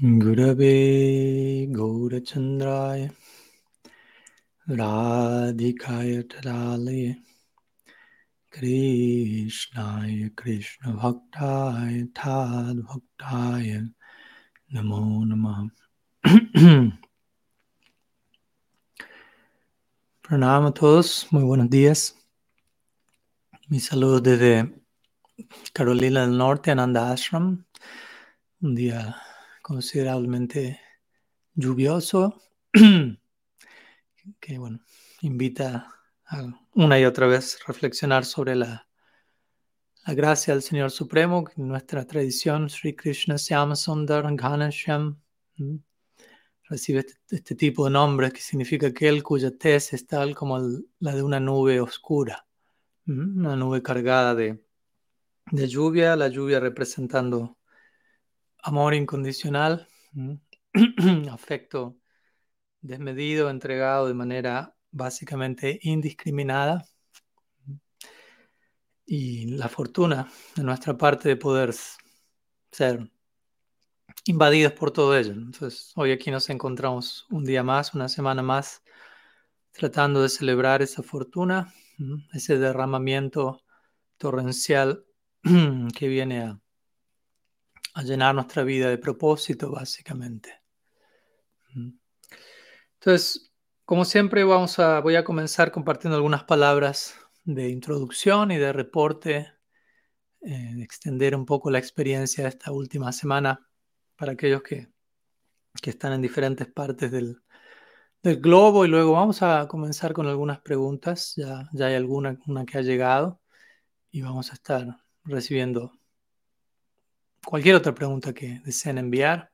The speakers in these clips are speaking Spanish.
Gurave Gaurachandraya Radhikaya Tadalaya Krishnaya Krishna Bhaktaya Tad Bhaktaya Namo Namaha Pranam a todos, muy buenos días. Mi saludo desde Carolina del Norte, Ananda Ashram. Un día considerablemente lluvioso, que bueno, invita a una y otra vez reflexionar sobre la, la gracia del Señor Supremo, que en nuestra tradición, Sri Krishna Syama Sundar Ghanashyam, recibe este, este, tipo de nombre que significa aquel cuya tez es tal como la de una nube oscura, una nube cargada de, de lluvia, la lluvia representando amor incondicional, afecto desmedido, entregado de manera básicamente indiscriminada y la fortuna de nuestra parte de poder ser invadidos por todo ello. Entonces, hoy aquí nos encontramos un día más, una semana más, tratando de celebrar esa fortuna, ese derramamiento torrencial que viene a a llenar nuestra vida de propósito, básicamente. Entonces, como siempre, vamos a, voy a comenzar compartiendo algunas palabras de introducción y de reporte, eh, extender un poco la experiencia de esta última semana para aquellos que, que están en diferentes partes del, del, globo. Y luego vamos a comenzar con algunas preguntas, ya, ya hay alguna una que ha llegado y vamos a estar recibiendo cualquier otra pregunta que deseen enviar,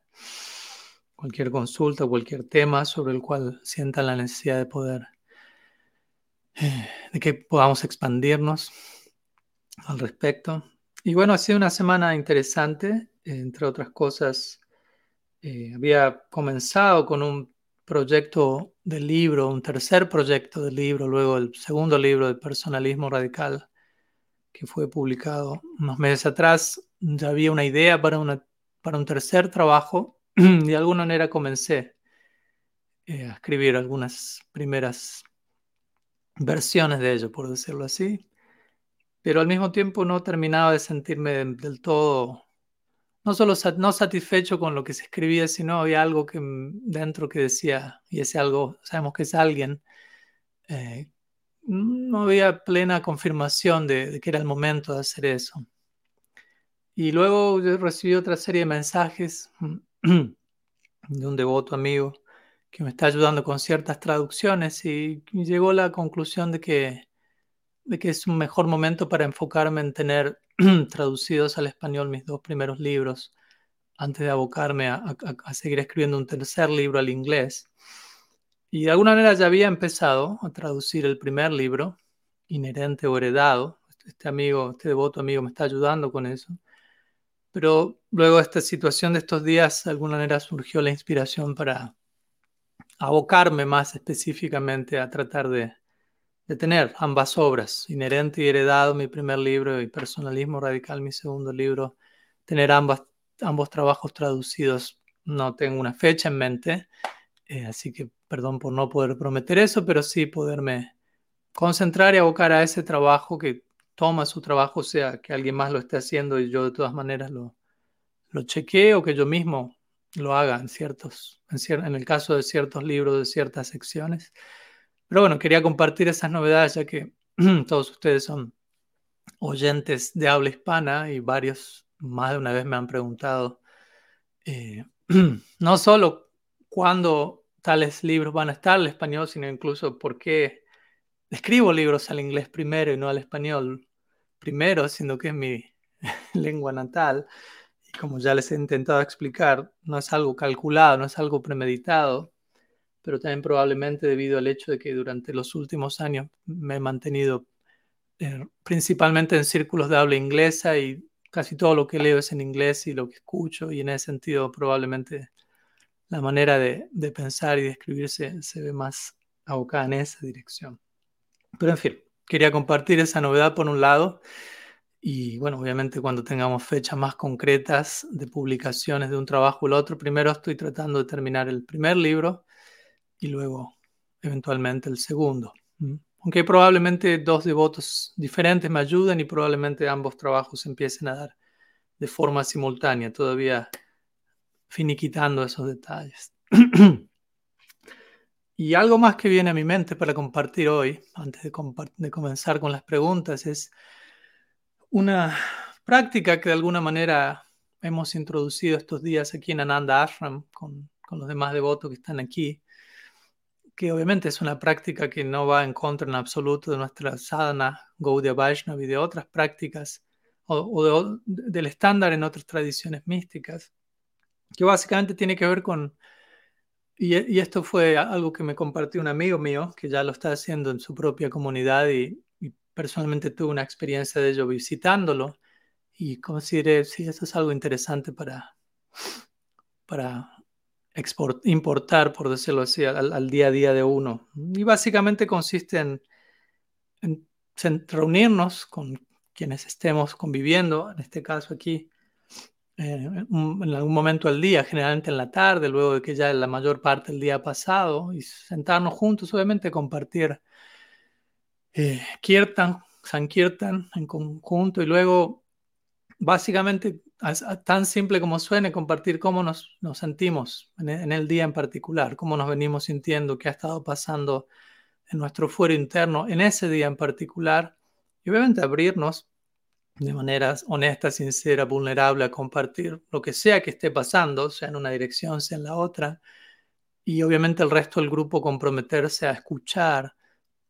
cualquier consulta, cualquier tema sobre el cual sientan la necesidad de poder, eh, de que podamos expandirnos al respecto. Y bueno, ha sido una semana interesante, entre otras cosas. Eh, había comenzado con un proyecto de libro, un tercer proyecto de libro, luego el segundo libro de personalismo radical que fue publicado unos meses atrás, ya había una idea para, una, para un tercer trabajo de alguna manera comencé eh, a escribir algunas primeras versiones de ello, por decirlo así, pero al mismo tiempo no terminaba de sentirme del, todo, no solo no satisfecho con lo que se escribía, sino había algo que dentro que decía, y ese algo, sabemos que es alguien, eh, no había plena confirmación de, que era el momento de hacer eso. Y luego recibí otra serie de mensajes de un devoto amigo que me está ayudando con ciertas traducciones y llegó a la conclusión de que, de que es un mejor momento para enfocarme en tener traducidos al español mis dos primeros libros antes de abocarme a seguir escribiendo un tercer libro al inglés. Y de alguna manera ya había empezado a traducir el primer libro, Inherente o Heredado. Este amigo, este devoto amigo me está ayudando con eso. Pero luego de esta situación de estos días, de alguna manera surgió la inspiración para abocarme más específicamente a tratar de, tener ambas obras, Inherente y Heredado, mi primer libro, y Personalismo Radical, mi segundo libro, tener ambas, ambos trabajos traducidos. No tengo una fecha en mente, eh, así que perdón por no poder prometer eso, pero sí poderme concentrar y abocar a ese trabajo que toma su trabajo, sea que alguien más lo esté haciendo y yo de todas maneras lo, lo chequee o que yo mismo lo haga en ciertos, en, el caso de ciertos libros, de ciertas secciones. Pero bueno, quería compartir esas novedades ya que todos ustedes son oyentes de habla hispana y varios más de una vez me han preguntado eh, no solo cuándo tales libros van a estar al español, sino incluso por qué escribo libros al inglés primero y no al español primero, siendo que es mi lengua natal. Y como ya les he intentado explicar, no es algo calculado, no es algo premeditado, pero también probablemente debido al hecho de que durante los últimos años me he mantenido eh, principalmente en círculos de habla inglesa y casi todo lo que leo es en inglés y lo que escucho y en ese sentido probablemente la manera de, pensar y de escribirse se ve más abocada en esa dirección. Pero en fin, quería compartir esa novedad por un lado Y bueno, obviamente cuando tengamos fechas más concretas de publicaciones de un trabajo el otro, primero estoy tratando de terminar el primer libro y luego eventualmente el segundo. Aunque probablemente dos devotos diferentes me ayuden y probablemente ambos trabajos empiecen a dar de forma simultánea, todavía finiquitando esos detalles. y algo más que viene a mi mente para compartir hoy, antes de, comenzar con las preguntas, es una práctica que de alguna manera hemos introducido estos días aquí en Ananda Ashram con, los demás devotos que están aquí, que obviamente es una práctica que no va en contra en absoluto de nuestra sadhana, Gaudiya Vaishnava y de otras prácticas o, del estándar en otras tradiciones místicas, que básicamente tiene que ver con, y, y, esto fue algo que me compartió un amigo mío que ya lo está haciendo en su propia comunidad y, personalmente tuve una experiencia de ello visitándolo y consideré, sí, eso es algo interesante para, para importar, por decirlo así, al, día a día de uno. Y básicamente consiste en, en, reunirnos con quienes estemos conviviendo, en este caso aquí, eh, en algún momento del día, generalmente en la tarde, luego de que ya la mayor parte del día ha pasado, y sentarnos juntos, obviamente compartir eh, Kirtan, Sankirtan en conjunto y luego básicamente tan simple como suene compartir cómo nos, nos sentimos en, en, el día en particular, cómo nos venimos sintiendo, qué ha estado pasando en nuestro fuero interno en ese día en particular y obviamente abrirnos de manera honesta, sincera, vulnerable a compartir lo que sea que esté pasando, sea en una dirección, sea en la otra, y obviamente el resto del grupo comprometerse a escuchar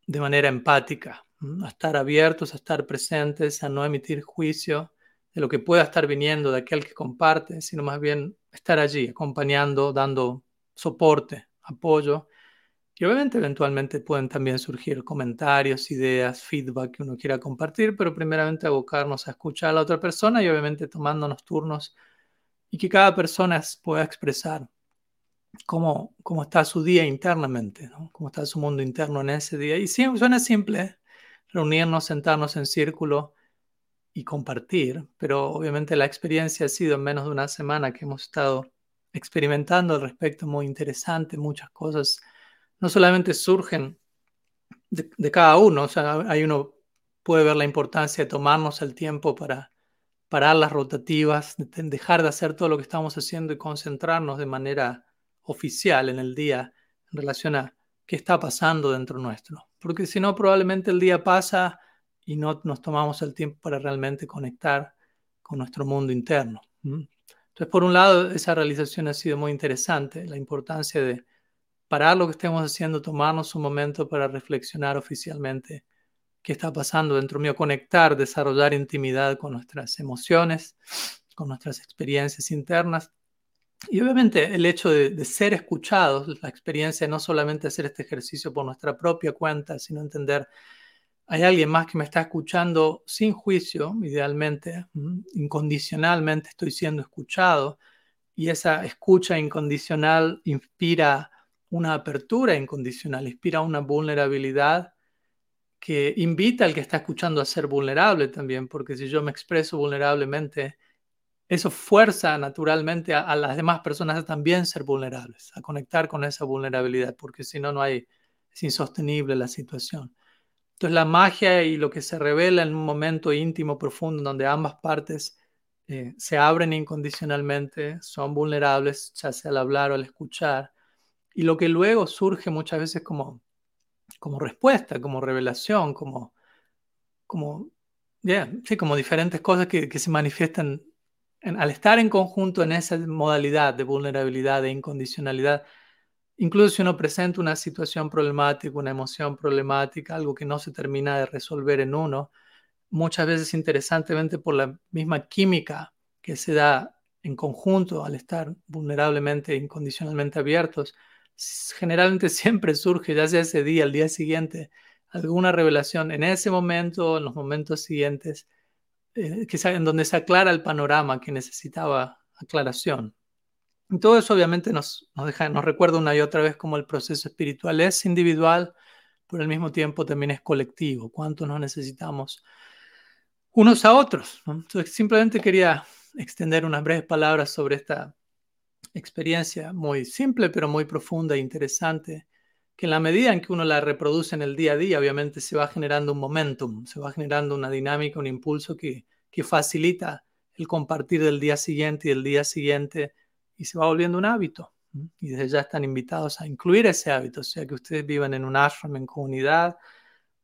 de manera empática, a estar abiertos, a estar presentes, a no emitir juicio de lo que pueda estar viniendo de aquel que comparte, sino más bien estar allí, acompañando, dando soporte, apoyo. Y obviamente eventualmente pueden también surgir comentarios, ideas, feedback que uno quiera compartir, pero primeramente abocarnos a escuchar a la otra persona y obviamente tomándonos turnos y que cada persona pueda expresar cómo, cómo está su día internamente, cómo está su mundo interno en ese día. Y sí, suena simple reunirnos, sentarnos en círculo y compartir, pero obviamente la experiencia ha sido en menos de una semana que hemos estado experimentando al respecto muy interesante, muchas cosas no solamente surgen de, cada uno, o sea, hay uno puede ver la importancia de tomarnos el tiempo para parar las rotativas, de dejar de hacer todo lo que estamos haciendo y concentrarnos de manera oficial en el día en relación a qué está pasando dentro nuestro. Porque si no, probablemente el día pasa y no nos tomamos el tiempo para realmente conectar con nuestro mundo interno. Entonces, por un lado, esa realización ha sido muy interesante, la importancia de parar lo que estemos haciendo, tomarnos un momento para reflexionar oficialmente qué está pasando dentro mío, conectar, desarrollar intimidad con nuestras emociones, con nuestras experiencias internas. Y obviamente el hecho de, ser escuchados, la experiencia no solamente hacer este ejercicio por nuestra propia cuenta, sino entender, hay alguien más que me está escuchando sin juicio, idealmente, incondicionalmente estoy siendo escuchado, y esa escucha incondicional inspira una apertura incondicional, inspira una vulnerabilidad que invita al que está escuchando a ser vulnerable también, porque si yo me expreso vulnerablemente, eso fuerza naturalmente a, las demás personas a también ser vulnerables, a conectar con esa vulnerabilidad, porque si no, no hay, es insostenible la situación. Entonces la magia y lo que se revela en un momento íntimo, profundo, donde ambas partes eh, se abren incondicionalmente, son vulnerables, ya sea al hablar o al escuchar, y lo que luego surge muchas veces como, como respuesta, como revelación, como, como, sí, como diferentes cosas que, que se manifiestan al estar en conjunto en esa modalidad de vulnerabilidad, de incondicionalidad, incluso si uno presenta una situación problemática, una emoción problemática, algo que no se termina de resolver en uno, muchas veces interesantemente por la misma química que se da en conjunto al estar vulnerablemente incondicionalmente abiertos, generalmente siempre surge, ya sea ese día, el día siguiente, alguna revelación en ese momento, en los momentos siguientes, eh, en donde se aclara el panorama que necesitaba aclaración. Y todo eso obviamente nos, nos recuerda una y otra vez cómo el proceso espiritual es individual, pero al mismo tiempo también es colectivo. ¿Cuánto nos necesitamos unos a otros. Entonces, simplemente quería extender unas breves palabras sobre esta experiencia muy simple, pero muy profunda e interesante, que en la medida en que uno la reproduce en el día a día, obviamente se va generando un momentum, se va generando una dinámica, un impulso que, que facilita el compartir del día siguiente y del día siguiente y se va volviendo un hábito. Y desde ya están invitados a incluir ese hábito, sea que ustedes vivan en un ashram, en comunidad,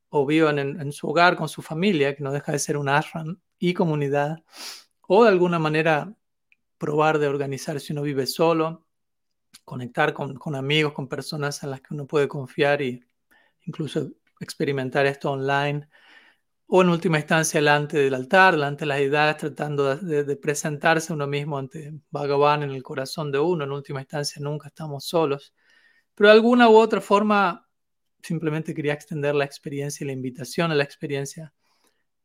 o vivan en, su hogar con su familia, que no deja de ser un ashram y comunidad, o de alguna manera probar de organizar si uno vive solo, conectar con, amigos, con personas en las que uno puede confiar y incluso experimentar esto online o en última instancia delante del altar, delante de las edades, tratando de, de, presentarse uno mismo ante Bhagavan en el corazón de uno. En última instancia nunca estamos solos. Pero de alguna u otra forma simplemente quería extender la experiencia y la invitación a la experiencia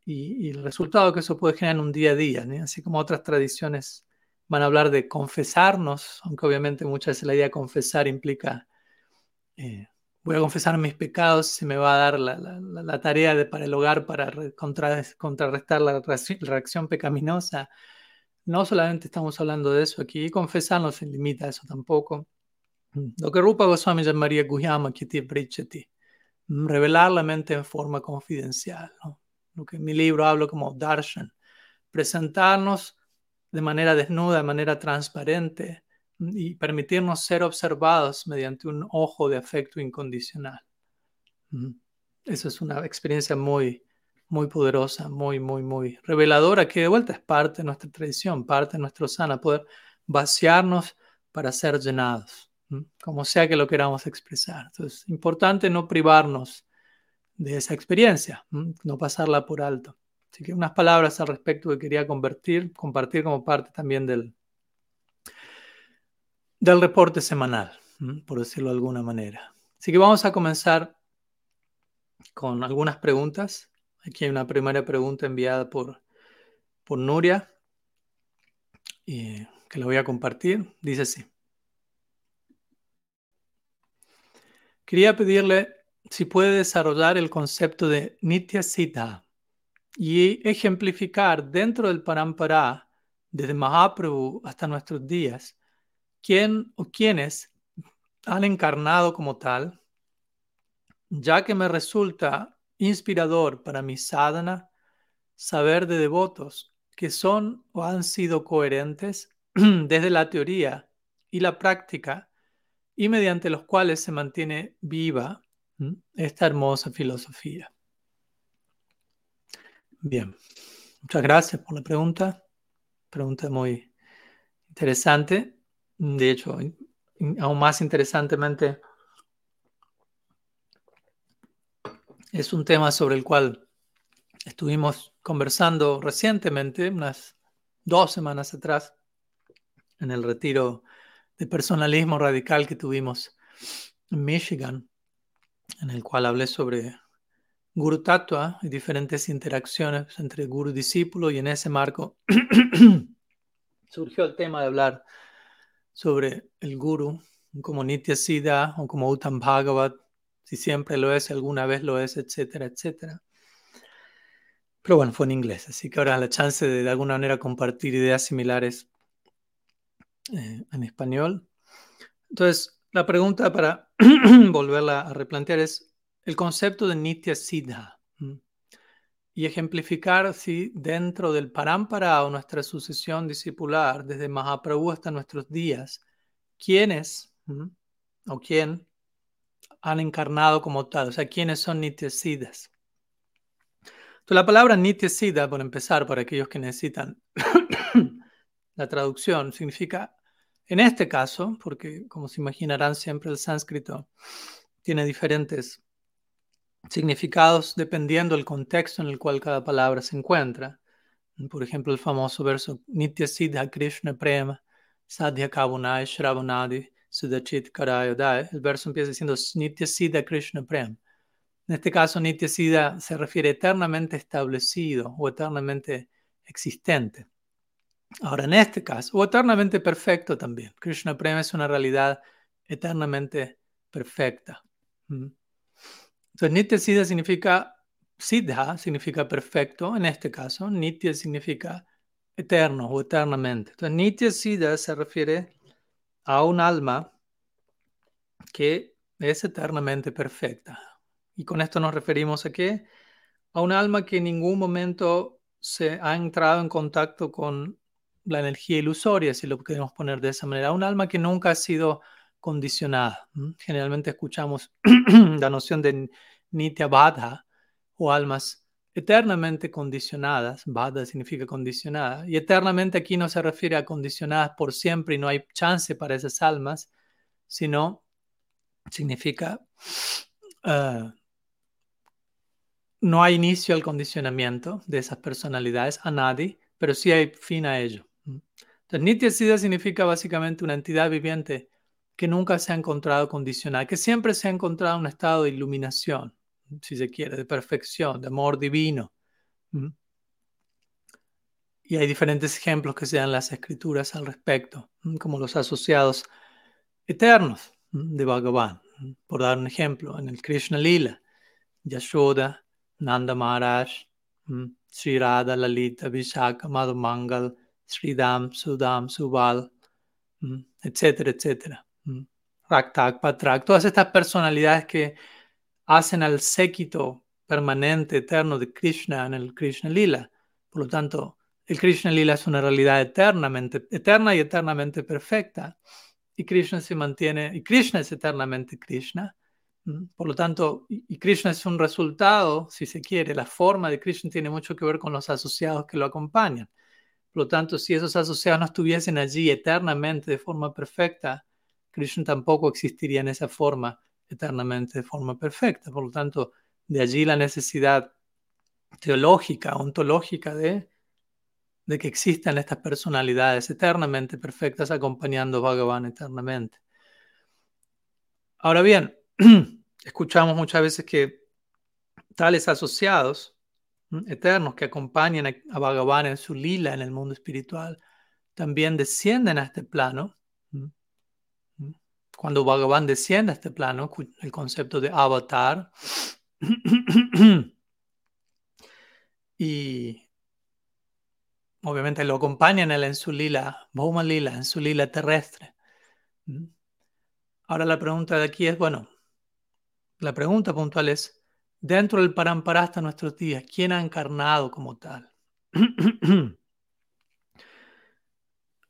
y, el resultado que eso puede generar en un día a día, así como otras tradiciones van a hablar de confesarnos, aunque obviamente muchas veces la idea de confesar implica, eh, voy a confesar mis pecados, se me va a dar la, tarea de, para el hogar para contrarrestar la reacción pecaminosa. No solamente estamos hablando de eso aquí, confesar no se limita a eso tampoco. Lo que Rupa Goswami llamaría Guhyama Kiti Bricheti, revelar la mente en forma confidencial. Lo que en mi libro hablo como Darshan, presentarnos de manera desnuda, de manera transparente y permitirnos ser observados mediante un ojo de afecto incondicional. Esa es una experiencia muy, muy poderosa, muy, muy, muy reveladora, que de vuelta es parte de nuestra tradición, parte de nuestro sana, poder vaciarnos para ser llenados como sea que lo queramos expresar. Entonces, importante no privarnos de esa experiencia, no pasarla por alto. Así que unas palabras al respecto que quería convertir, compartir como parte también del, del reporte semanal, por decirlo de alguna manera. Así que vamos a comenzar con algunas preguntas. Aquí hay una primera pregunta enviada por, por Nuria, y que la voy a compartir. Dice así. Quería pedirle si puede desarrollar el concepto de Nitya Siddha y ejemplificar dentro del Parampara, desde Mahaprabhu hasta nuestros días, quién o quiénes han encarnado como tal, ya que me resulta inspirador para mi sadhana saber de devotos que son o han sido coherentes desde la teoría y la práctica y mediante los cuales se mantiene viva esta hermosa filosofía. Bien, muchas gracias por la pregunta. Pregunta muy interesante. De hecho, aún más interesantemente, es un tema sobre el cual estuvimos conversando recientemente, unas dos semanas atrás, en el retiro de personalismo radical que tuvimos en Michigan, en el cual hablé sobre Guru Tattva y diferentes interacciones entre Guru y discípulo, y en ese marco surgió el tema de hablar sobre el Guru como Nitya Siddha o como Uttam Bhagavat, si siempre lo es, alguna vez lo es, etcétera, etcétera. Pero bueno, fue en inglés, así que ahora la chance de de alguna manera compartir ideas similares eh, en español. Entonces, la pregunta para volverla a replantear es el concepto de Nitya Siddha y ejemplificar si dentro del Parampara o nuestra sucesión discipular, desde Mahaprabhu hasta nuestros días, quiénes o quién han encarnado como tal, o sea, quiénes son Nitya Siddhas. Entonces, la palabra Nitya Siddha, por empezar, para aquellos que necesitan la traducción, significa en este caso, porque como se imaginarán siempre el sánscrito tiene diferentes significados dependiendo del contexto en el cual cada palabra se encuentra. Por ejemplo, el famoso verso Nitya Siddha Krishna Prema Sadhya Kavunai Shravunadi Sudachit Karayodai. El verso empieza diciendo Nitya Siddha Krishna Prema. En este caso, Nitya Siddha se refiere eternamente establecido o eternamente existente. Ahora, en este caso, o eternamente perfecto también. Krishna Prema es una realidad eternamente perfecta. Entonces, Nitya Siddha significa Siddha significa perfecto, en este caso, Nitya significa eterno o eternamente. Entonces, Nitya Siddha se refiere a un alma que es eternamente perfecta. Y con esto nos referimos a qué? A un alma que en ningún momento se ha entrado en contacto con la energía ilusoria, si lo queremos poner de esa manera. Un alma que nunca ha sido condicionada. Generalmente escuchamos la noción de Nitya Badha, o almas eternamente condicionadas, Bada significa condicionada, y eternamente aquí no se refiere a condicionadas por siempre y no hay chance para esas almas, sino significa uh, no hay inicio al condicionamiento de esas personalidades a nadie, pero sí hay fin a ello. Entonces, Nitya Siddha significa básicamente una entidad viviente que nunca se ha encontrado condicionada, que siempre se ha encontrado en un estado de iluminación, si se quiere, de perfección, de amor divino. Y hay diferentes ejemplos que se dan en las escrituras al respecto, como los asociados eternos de Bhagavan. Por dar un ejemplo, en el Krishna Lila, Yashoda, Nanda Maharaj, Sri Radha, Lalita, Vishaka, Madhumangal, Sridam, Sudam, Subal, etcétera, etcétera. Raktak, Patrak, todas estas personalidades que hacen al séquito permanente, eterno de Krishna en el Krishna Lila. Por lo tanto, el Krishna Lila es una realidad eternamente, eterna y eternamente perfecta. Y Krishna se mantiene, y Krishna es eternamente Krishna. Por lo tanto, y Krishna es un resultado, si se quiere, la forma de Krishna tiene mucho que ver con los asociados que lo acompañan. Por lo tanto, si esos asociados no estuviesen allí eternamente de forma perfecta, Krishna tampoco existiría en esa forma eternamente de forma perfecta. Por lo tanto, de allí la necesidad teológica, ontológica de, que existan estas personalidades eternamente perfectas acompañando a Bhagavan eternamente. Ahora bien, escuchamos muchas veces que tales asociados eternos que acompañan a Bhagavan en su lila en el mundo espiritual también descienden a este plano cuando Bhagavan desciende a este plano, el concepto de avatar, y obviamente lo acompañan en su lila, Bhuma Lila, en su lila terrestre. Ahora la pregunta de aquí es, bueno, la pregunta puntual es, dentro del Parampara hasta nuestros días, ¿quién ha encarnado como tal?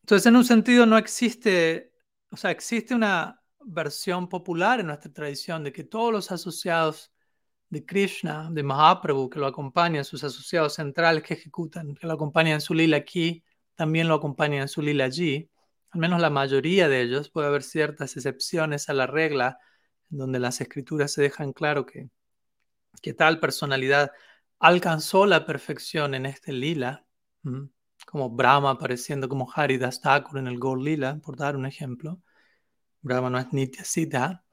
Entonces, en un sentido no existe o sea, existe una versión popular en nuestra tradición de que todos los asociados de Krishna, de Mahaprabhu, que lo acompañan, sus asociados centrales que ejecutan, que lo acompañan en su lila aquí, también lo acompañan en su lila allí. Al menos la mayoría de ellos, puede haber ciertas excepciones a la regla, donde las escrituras se dejan claro que, que tal personalidad alcanzó la perfección en este lila como Brahma apareciendo como Haridas Thakur en el Gaur Lila, por dar un ejemplo. Brahma no es Nitya Siddha.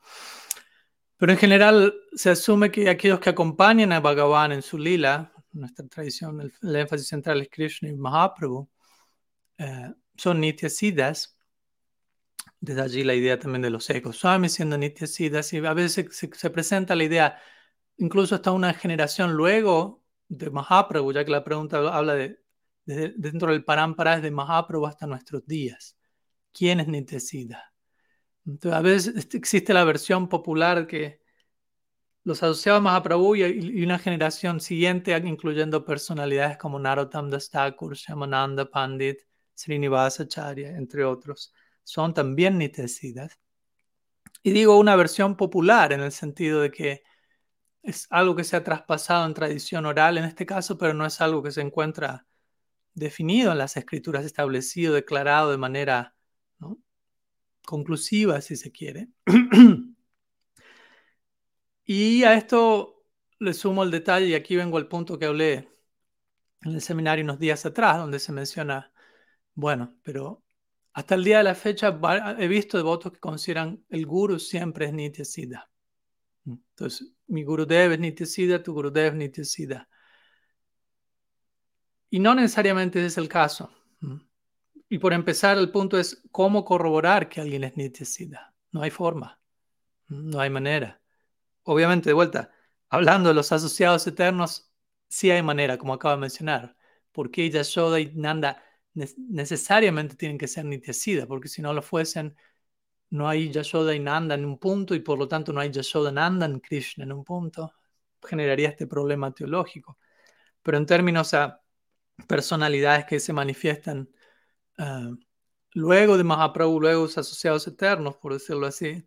Pero en general se asume que aquellos que acompañan a Bhagavan en su lila, nuestra tradición, el, énfasis central es Krishna y Mahaprabhu, eh, son Nitya Siddhas. Desde allí la idea también de los ecos Swami siendo Nitya Siddhas. Y a veces se, se, presenta la idea, incluso hasta una generación luego de Mahaprabhu, ya que la pregunta habla de dentro del Parampara de Mahaprabhu hasta nuestros días. ¿Quién es Nitesida? Entonces, a veces este, existe la versión popular que los asociados a Mahaprabhu y, una generación siguiente, incluyendo personalidades como Narottam Das Thakur, Shamananda Pandit, Srinivasa Acharya, entre otros, son también Nitesidas. Y digo una versión popular en el sentido de que es algo que se ha traspasado en tradición oral en este caso, pero no es algo que se encuentra definido en las escrituras, establecido, declarado de manera conclusiva, si se quiere. y a esto le sumo el detalle, y aquí vengo al punto que hablé en el seminario unos días atrás, donde se menciona, bueno, pero hasta el día de la fecha he visto devotos que consideran el guru siempre es Nitya Siddha. Entonces, mi Gurudev es Nitya Siddha, tu Gurudev es Nitya Siddha. Y no necesariamente es el caso. Y por empezar, el punto es cómo corroborar que alguien es Nitya No hay forma. No hay manera. Obviamente, de vuelta, hablando de los asociados eternos, sí hay manera, como acabo de mencionar. porque Yashoda y Nanda necesariamente tienen que ser Nityasida? Porque si no lo fuesen, no hay Yashoda y Nanda en un punto y por lo tanto no hay Yashoda Nanda en Krishna en un punto. Generaría este problema teológico. Pero en términos a personalidades que se manifiestan ah, luego de Mahaprabhu, luego los asociados eternos, por decirlo así,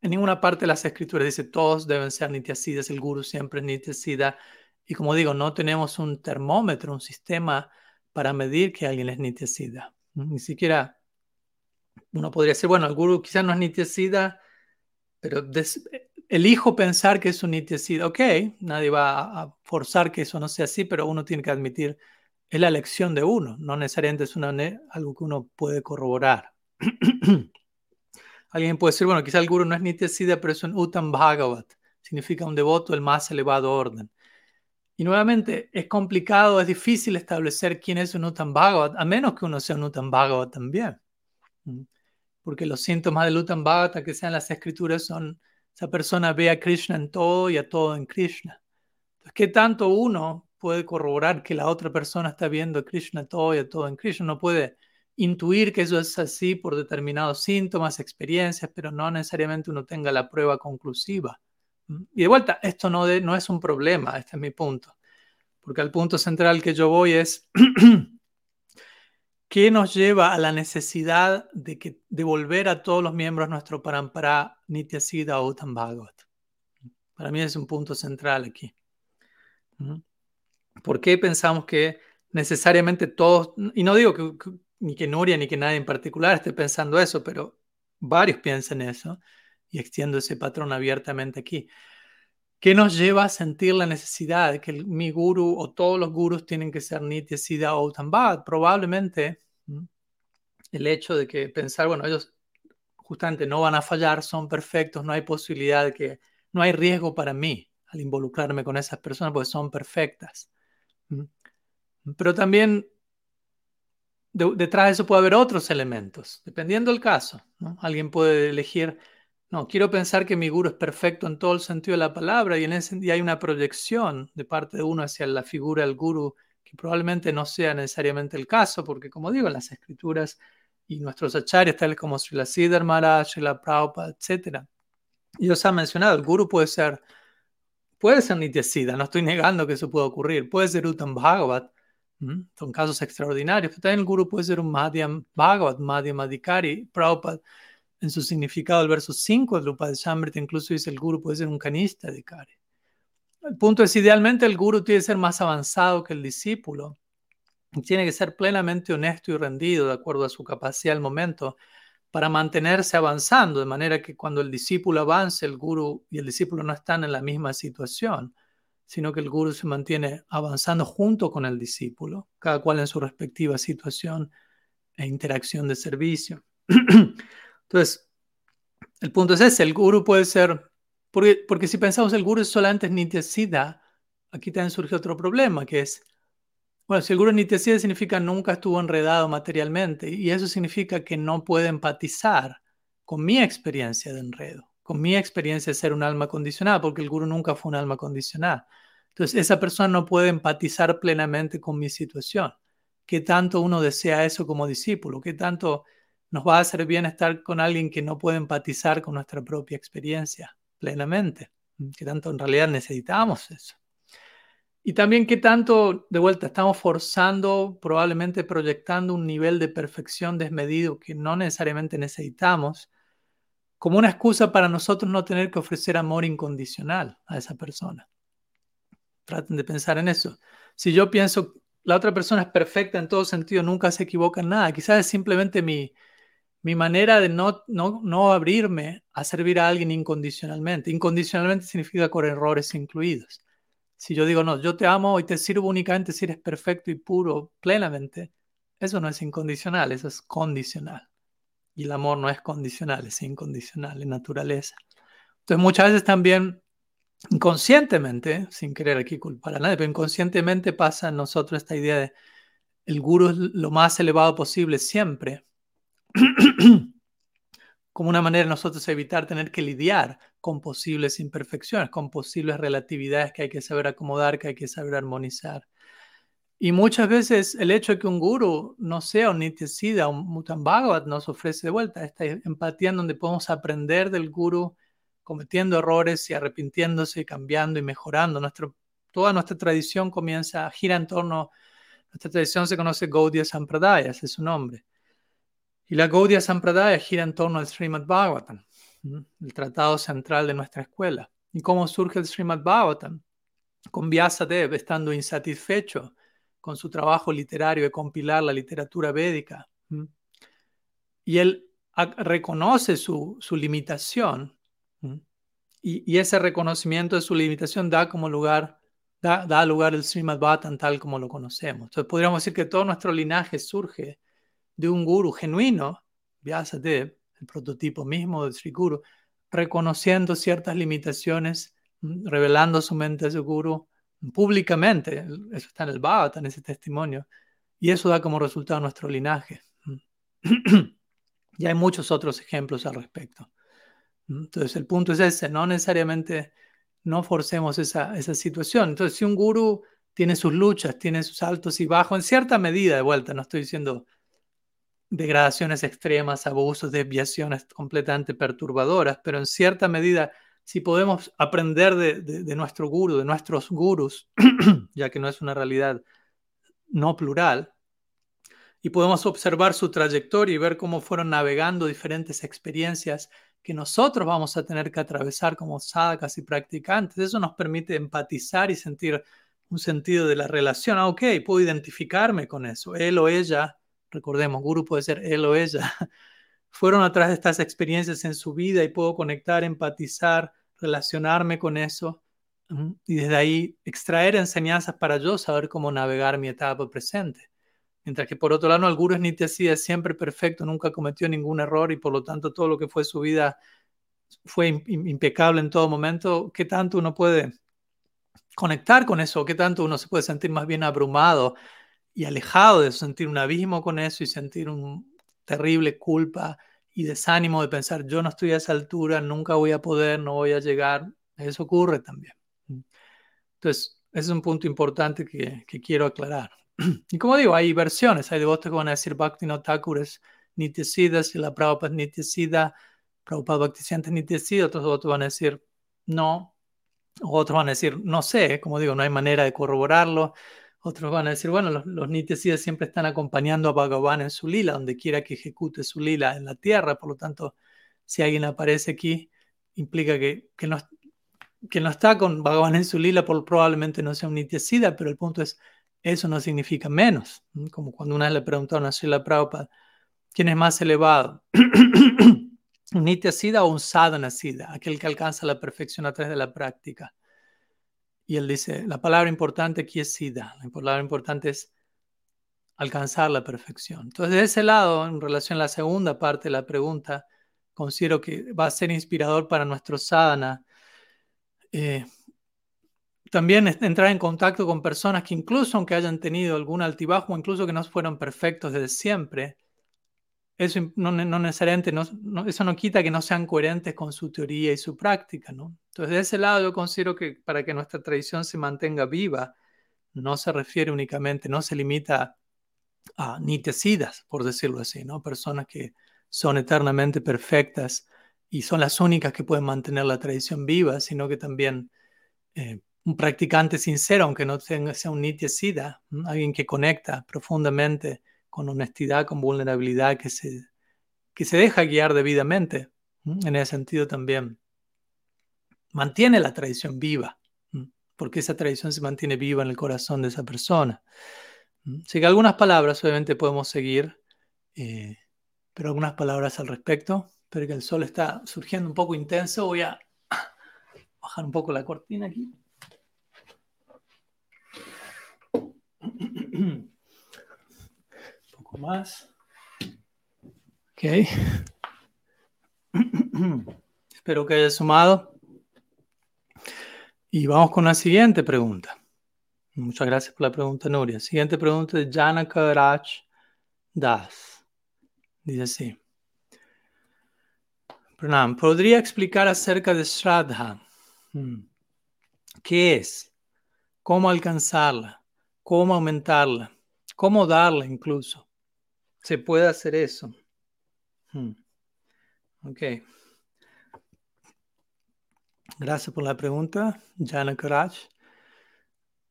en ninguna parte de las escrituras dice todos deben ser nitiasidas, el guru siempre es nitiasida. Y como digo, no tenemos un termómetro, un sistema para medir que alguien es nitiasida. Ni siquiera uno podría decir, bueno, el guru quizás no es nitiasida, pero elijo pensar que es un nitiasida. Ok, nadie va a forzar que eso no sea así, pero uno tiene que admitir, es la elección de uno, no necesariamente es algo que uno puede corroborar. Alguien puede decir, bueno, quizá el guru no es Nityasida, pero es un Uttam Bhagavat. Significa un devoto del más elevado orden. Y nuevamente, es complicado, es difícil establecer quién es un Uttam Bhagavat, a menos que uno sea un Uttam Bhagavat también. Porque los síntomas del Uttam Bhagavat, que sean las escrituras, son esa persona ve a Krishna en todo y a todo en Krishna. Entonces, ¿qué tanto uno puede corroborar que la otra persona está viendo a Krishna todo y a todo en Krishna? No puede intuir que eso es así por determinados síntomas, experiencias, pero no necesariamente uno tenga la prueba conclusiva. Y de vuelta, esto no, no es un problema, este es mi punto, porque el punto central que yo voy es qué nos lleva a la necesidad de, que, devolver a todos los miembros nuestro parampara Nityasida o Bhagavat. Para mí es un punto central aquí. ¿Por qué pensamos que necesariamente todos, y no digo que, ni que Nuria ni que nadie en particular esté pensando eso, pero varios piensan eso y extiendo ese patrón abiertamente aquí. ¿Qué nos lleva a sentir la necesidad de que mi guru o todos los gurus tienen que ser Nitya Siddha o Utambad? Probablemente el hecho de que pensar, bueno, ellos justamente no van a fallar, son perfectos, no hay posibilidad de que, no hay riesgo para mí al involucrarme con esas personas porque son perfectas. Pero también detrás de eso puede haber otros elementos, dependiendo del caso. Alguien puede elegir, no, quiero pensar que mi guru es perfecto en todo el sentido de la palabra y en ese día hay una proyección de parte de uno hacia la figura del guru que probablemente no sea necesariamente el caso, porque como digo, en las escrituras y nuestros acharyas, tales como Srila Siddhar Maharaj, Srila Prabhupada, etc., ellos han mencionado, el guru puede ser, puede ser Nityasida, no estoy negando que eso pueda ocurrir, puede ser Uttam Bhagavat, son casos extraordinarios. también el guru puede ser un Madhyam Bhagavat, Madhyam Adhikari. Prabhupada, en su significado, el verso 5 de Upadeshamrita Shamrita, incluso dice el guru puede ser un Kanista Adhikari. El punto es, idealmente el guru tiene que ser más avanzado que el discípulo. Tiene que ser plenamente honesto y rendido de acuerdo a su capacidad al momento para mantenerse avanzando, de manera que cuando el discípulo avance, el guru y el discípulo no están en la misma situación sino que el guru se mantiene avanzando junto con el discípulo, cada cual en su respectiva situación e interacción de servicio. Entonces, el punto es ese, el guru puede ser, porque, porque si pensamos el guru solamente es nitya aquí también surge otro problema, que es, bueno, si el guru es nitya significa nunca estuvo enredado materialmente, y eso significa que no puede empatizar con mi experiencia de enredo con mi experiencia de ser un alma condicionada, porque el guru nunca fue un alma condicionada. Entonces, esa persona no puede empatizar plenamente con mi situación. ¿Qué tanto uno desea eso como discípulo? ¿Qué tanto nos va a hacer bien estar con alguien que no puede empatizar con nuestra propia experiencia plenamente? ¿Qué tanto en realidad necesitamos eso? Y también qué tanto, de vuelta, estamos forzando, probablemente proyectando un nivel de perfección desmedido que no necesariamente necesitamos como una excusa para nosotros no tener que ofrecer amor incondicional a esa persona. Traten de pensar en eso. Si yo pienso, la otra persona es perfecta en todo sentido, nunca se equivoca en nada, quizás es simplemente mi, mi manera de no, no, no abrirme a servir a alguien incondicionalmente. Incondicionalmente significa con errores incluidos. Si yo digo, no, yo te amo y te sirvo únicamente si eres perfecto y puro plenamente, eso no es incondicional, eso es condicional. Y el amor no es condicional, es incondicional, es naturaleza. Entonces muchas veces también inconscientemente, sin querer aquí culpar a nadie, pero inconscientemente pasa en nosotros esta idea de el guru es lo más elevado posible siempre, como una manera nosotros evitar tener que lidiar con posibles imperfecciones, con posibles relatividades que hay que saber acomodar, que hay que saber armonizar. Y muchas veces el hecho de que un guru no sea un Nityasida, un Mutan Bhagavat, nos ofrece de vuelta esta empatía en donde podemos aprender del guru cometiendo errores y arrepintiéndose, cambiando y mejorando. Nuestro, toda nuestra tradición comienza, gira en torno, nuestra tradición se conoce Gaudiya Sampradaya, ese es su nombre. Y la Gaudiya Sampradaya gira en torno al Srimad Bhagavatam, el tratado central de nuestra escuela. ¿Y cómo surge el Srimad Bhagavatam? Con Vyasadeva estando insatisfecho con su trabajo literario de compilar la literatura védica. Y él reconoce su, limitación y, ese reconocimiento de su limitación da como lugar, da, da lugar el Srimad Bhattan tal como lo conocemos. Entonces podríamos decir que todo nuestro linaje surge de un guru genuino, Vyasadeva, el prototipo mismo del Sri Guru, reconociendo ciertas limitaciones, revelando su mente a su guru, públicamente, eso está en el Bhagavatam, en ese testimonio, y eso da como resultado nuestro linaje. y hay muchos otros ejemplos al respecto. Entonces el punto es ese, no necesariamente no forcemos esa, esa situación. Entonces si un guru tiene sus luchas, tiene sus altos y bajos, en cierta medida, de vuelta, no estoy diciendo degradaciones extremas, abusos, desviaciones completamente perturbadoras, pero en cierta medida si podemos aprender de, nuestro guru, de nuestros gurus, ya que no es una realidad no plural, y podemos observar su trayectoria y ver cómo fueron navegando diferentes experiencias que nosotros vamos a tener que atravesar como sadhakas y practicantes. Eso nos permite empatizar y sentir un sentido de la relación. Ah, ok, puedo identificarme con eso. Él o ella, recordemos, guru puede ser él o ella, fueron atrás de estas experiencias en su vida y puedo conectar, empatizar, relacionarme con eso y desde ahí extraer enseñanzas para yo saber cómo navegar mi etapa presente. Mientras que por otro lado, el guru es Nityasida, es siempre perfecto, nunca cometió ningún error y por lo tanto todo lo que fue su vida fue impecable en todo momento. ¿Qué tanto uno puede conectar con eso? ¿Qué tanto uno se puede sentir más bien abrumado y alejado de sentir un abismo con eso y sentir un terrible culpa y desánimo de pensar, yo no estoy a esa altura, nunca voy a poder, no voy a llegar, eso ocurre también. Entonces, ese es un punto importante que, quiero aclarar. Y como digo, hay versiones, hay devotos que van a decir Bhakti no Thakur es Nityasida, si la Prabhupada es Nityasida, Prabhupada Bhaktisiddhanta es Nityasida, otros devotos van a decir no, otros van a decir no sé, como digo, no hay manera de corroborarlo. Otros van a decir, bueno, los, los siempre están acompañando a Bhagavan en su lila, donde quiera que ejecute su lila en la tierra. Por lo tanto, si alguien aparece aquí, implica que, que, no, que no está con Bhagavan en su lila, por, probablemente no sea un Nityasida, pero el punto es, eso no significa menos. Como cuando una vez le preguntaron a Srila Prabhupada, ¿quién es más elevado? ¿Un Nityasida o un Sadhana Siddha? Aquel que alcanza la perfección a través de la práctica. Y él dice, la palabra importante aquí es sida, la palabra importante es alcanzar la perfección. Entonces, de ese lado, en relación a la segunda parte de la pregunta, considero que va a ser inspirador para nuestro sadhana. Eh, también entrar en contacto con personas que incluso aunque hayan tenido algún altibajo, incluso que no fueron perfectos desde siempre, eso no, necesariamente, no, eso no quita que no sean coherentes con su teoría y su práctica, ¿no? Entonces, de ese lado yo considero que para que nuestra tradición se mantenga viva, no se refiere únicamente, no se limita a nitecidas, por decirlo así, ¿no? Personas que son eternamente perfectas y son las únicas que pueden mantener la tradición viva, sino que también eh, un practicante sincero, aunque no sea un nityasida, alguien que conecta profundamente con honestidad, con vulnerabilidad, que se, que se deja guiar debidamente. En ese sentido también mantiene la tradición viva, porque esa tradición se mantiene viva en el corazón de esa persona. Así que algunas palabras obviamente podemos seguir, eh, pero algunas palabras al respecto. Pero que el sol está surgiendo un poco intenso, voy a bajar un poco la cortina aquí. más. Ok. Espero que haya sumado. Y vamos con la siguiente pregunta. Muchas gracias por la pregunta, Nuria. Siguiente pregunta de Janaka Raj Das. Dice así. Pranam, ¿podría explicar acerca de Shraddha? Hmm. ¿Qué es? ¿Cómo alcanzarla? ¿Cómo aumentarla? ¿Cómo darla incluso? ¿Se puede hacer eso? Hmm. Ok. Gracias por la pregunta, Jana Karaj.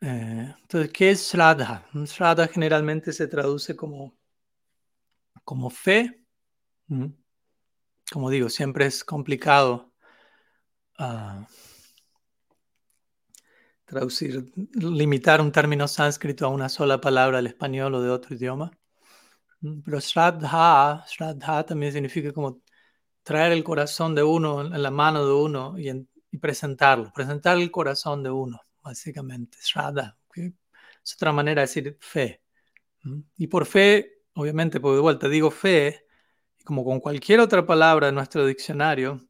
Eh, entonces, ¿qué es Shraddha? Shraddha generalmente se traduce como, como fe. Hmm como digo, siempre es complicado ah, traducir, limitar un término sánscrito a una sola palabra del español o de otro idioma. Mm, pero Shraddha, Shraddha también significa como traer el corazón de uno en la mano de uno y, presentarlo, presentar el corazón de uno, básicamente. Shraddha, es otra manera de decir fe. Y por fe, obviamente, porque de vuelta digo fe, como con cualquier otra palabra en nuestro diccionario,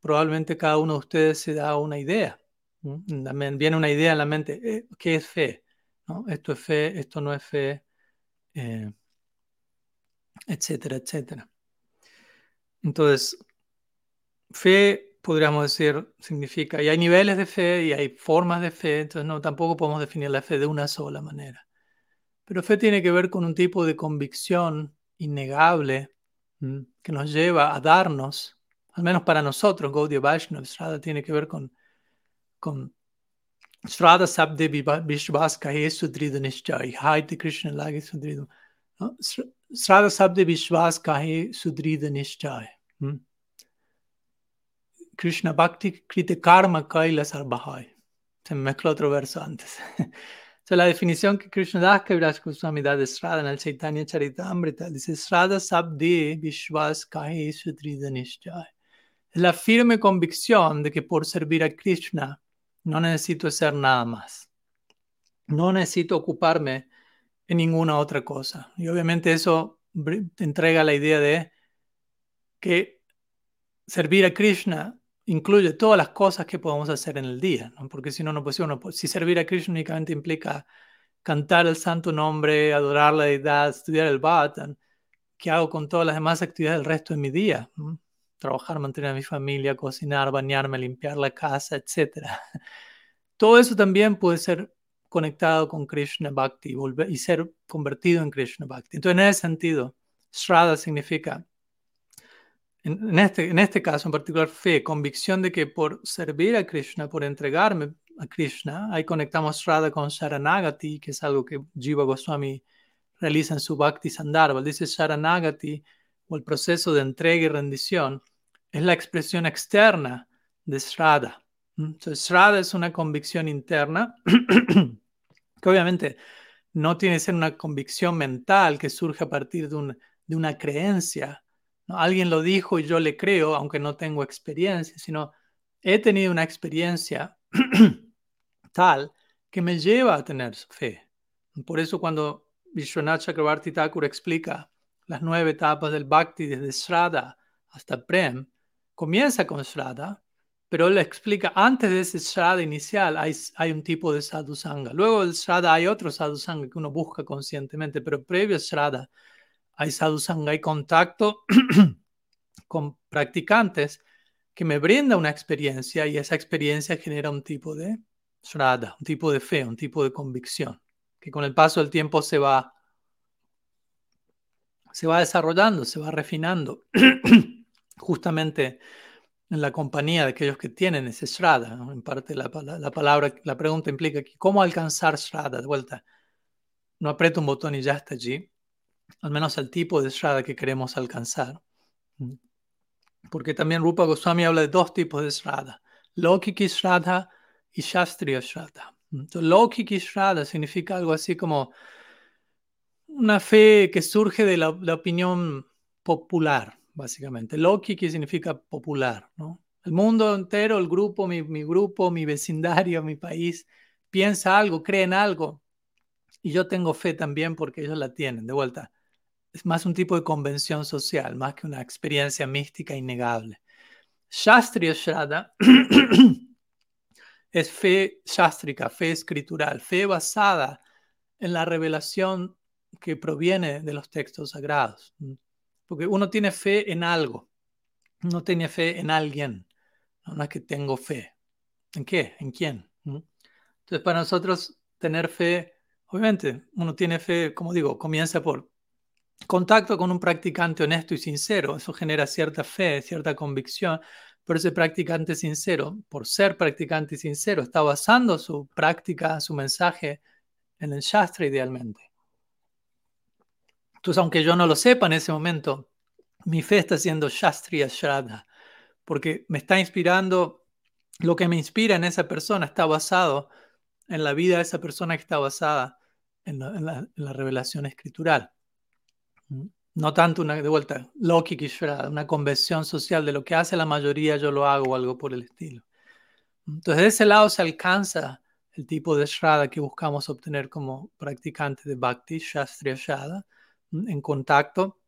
probablemente cada uno de ustedes se da una idea. Viene una idea en la mente, eh, ¿qué es fe? Esto es fe, esto no es fe, eh, etcétera, etcétera. Entonces, fe, podríamos decir, significa, y hay niveles de fe y hay formas de fe, entonces no, tampoco podemos definir la fe de una sola manera. Pero fe tiene que ver con un tipo de convicción innegable que nos lleva a darnos, al menos para nosotros, Gaudiya Vaishnava, tiene que ver con, con Sabde Krishna Lagi Strada Sabde Vishwas Kahe Sudrida Nishchai. Krishna Bhakti Krite Karma Kaila Sarbahai. Se otro verso antes. la definición que Goswami da de Charitamrita dice Vishwas. Es la firme convicción de que por servir a Krishna no necesito hacer nada más. No necesito ocuparme en ninguna otra cosa. Y obviamente eso te entrega la idea de que servir a Krishna incluye todas las cosas que podemos hacer en el día, porque si no, no puede uno, si servir a Krishna únicamente implica cantar el santo nombre, adorar la deidad, estudiar el Bhatan, ¿qué hago con todas las demás actividades del resto de mi día? Trabajar, mantener a mi familia, cocinar, bañarme, limpiar la casa, etc. Todo eso también puede ser conectado con Krishna Bhakti y ser convertido en Krishna Bhakti. Entonces, en ese sentido, Shraddha significa en, este, en este caso en particular, fe, convicción de que por servir a Krishna, por entregarme a Krishna, ahí conectamos Radha con Sharanagati, que es algo que Jiva Goswami realiza en su Bhakti Sandarbha. Dice Sharanagati, o el proceso de entrega y rendición, es la expresión externa de Shraddha. Entonces, Shraddha es una convicción interna que obviamente no tiene que ser una convicción mental que surge a partir de, de una creencia Alguien lo dijo y yo le creo, aunque no tengo experiencia, sino he tenido una experiencia tal que me lleva a tener fe. Por eso cuando Vishwanath Chakrabarti Thakur explica las nueve etapas del Bhakti desde Shraddha hasta Prem, comienza con Shraddha, pero él explica, antes de ese Shraddha inicial hay, hay un tipo de sadhusanga. Luego del Shraddha hay otro sadhusanga que uno busca conscientemente, pero previo a Shraddha hay sadhusanga, hay contacto con practicantes que me brinda una experiencia y esa experiencia genera un tipo de shraddha, un tipo de fe, un tipo de convicción, que con el paso del tiempo se va, se va desarrollando, se va refinando, justamente en la compañía de aquellos que tienen ese shraddha. En parte la, la, palabra, la pregunta implica cómo alcanzar shraddha, de vuelta. No aprieto un botón y ya está allí al menos el tipo de Shraddha que queremos alcanzar. Mm. Porque también Rupa Goswami habla de dos tipos de Shraddha, Lokiki Shraddha y Shastriya Shraddha. Entonces, Lokiki Shraddha significa algo así como una fe que surge de la, opinión popular, básicamente. Lokiki significa popular, ¿no? El mundo entero, el grupo, mi, mi grupo, mi vecindario, mi país, piensa algo, cree en algo. Y yo tengo fe también porque ellos la tienen. De vuelta, es más un tipo de convención social, más que una experiencia mística innegable. Shastriya Shraddha es fe shastrika, fe escritural, fe basada en la revelación que proviene de los textos sagrados. Porque uno tiene fe en algo. no tiene fe en alguien, no, es que tengo fe. ¿En qué? ¿En quién? ¿Mm? Entonces, para nosotros tener fe, obviamente, uno tiene fe, como digo, comienza por contacto con un practicante honesto y sincero. Eso genera cierta fe, cierta convicción, pero ese practicante sincero, por ser practicante sincero, está basando su práctica, su mensaje en el Shastra idealmente. Entonces, aunque yo no lo sepa en ese momento, mi fe está siendo Shastriya Shraddha, porque me está inspirando, lo que me inspira en esa persona está basado en la vida de esa persona que está basada en la, revelación escritural. No tanto una, de vuelta, Loki Shraddha, una convención social de lo que hace la mayoría, yo lo hago o algo por el estilo. Entonces, de ese lado se alcanza el tipo de Shraddha que buscamos obtener como practicante de Bhakti, Shastriya Shraddha, en contacto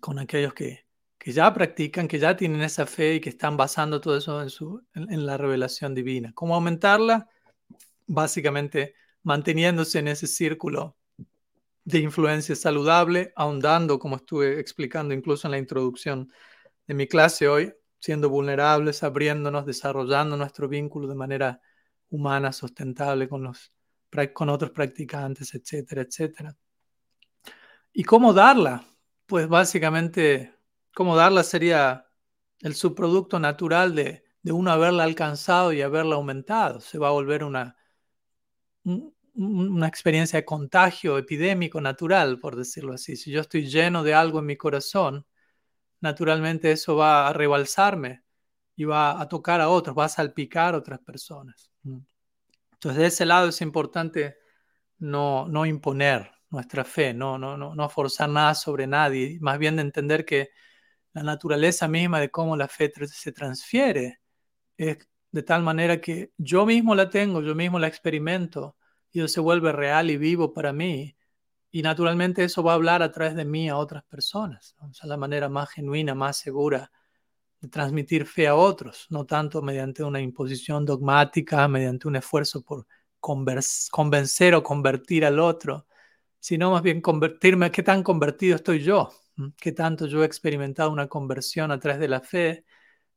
con aquellos que, que, ya practican, que ya tienen esa fe y que están basando todo eso en, su, en, la revelación divina. ¿Cómo aumentarla? Básicamente manteniéndose en ese círculo de influencia saludable, ahondando, como estuve explicando incluso en la introducción de mi clase hoy, siendo vulnerables, abriéndonos, desarrollando nuestro vínculo de manera humana, sustentable con, los, con otros practicantes, etcétera, etcétera. ¿Y cómo darla? Pues básicamente, cómo darla sería el subproducto natural de, uno haberla alcanzado y haberla aumentado. Se va a volver una, una experiencia de contagio epidémico natural, por decirlo así. Si yo estoy lleno de algo en mi corazón, naturalmente eso va a rebalsarme y va a tocar a otros, va a salpicar a otras personas. Entonces, de ese lado es importante no, no imponer, nuestra fe, no, no, no, no forzar nada sobre nadie, más bien de entender que la naturaleza misma de cómo la fe se transfiere es de tal manera que yo mismo la tengo, yo mismo la experimento, y eso se vuelve real y vivo para mí, y naturalmente eso va a hablar a través de mí a otras personas. O sea, la manera más genuina, más segura de transmitir fe a otros, no tanto mediante una imposición dogmática, mediante un esfuerzo por convencer o convertir al otro, sino más bien convertirme, qué tan convertido estoy yo, qué tanto yo he experimentado una conversión a través de la fe.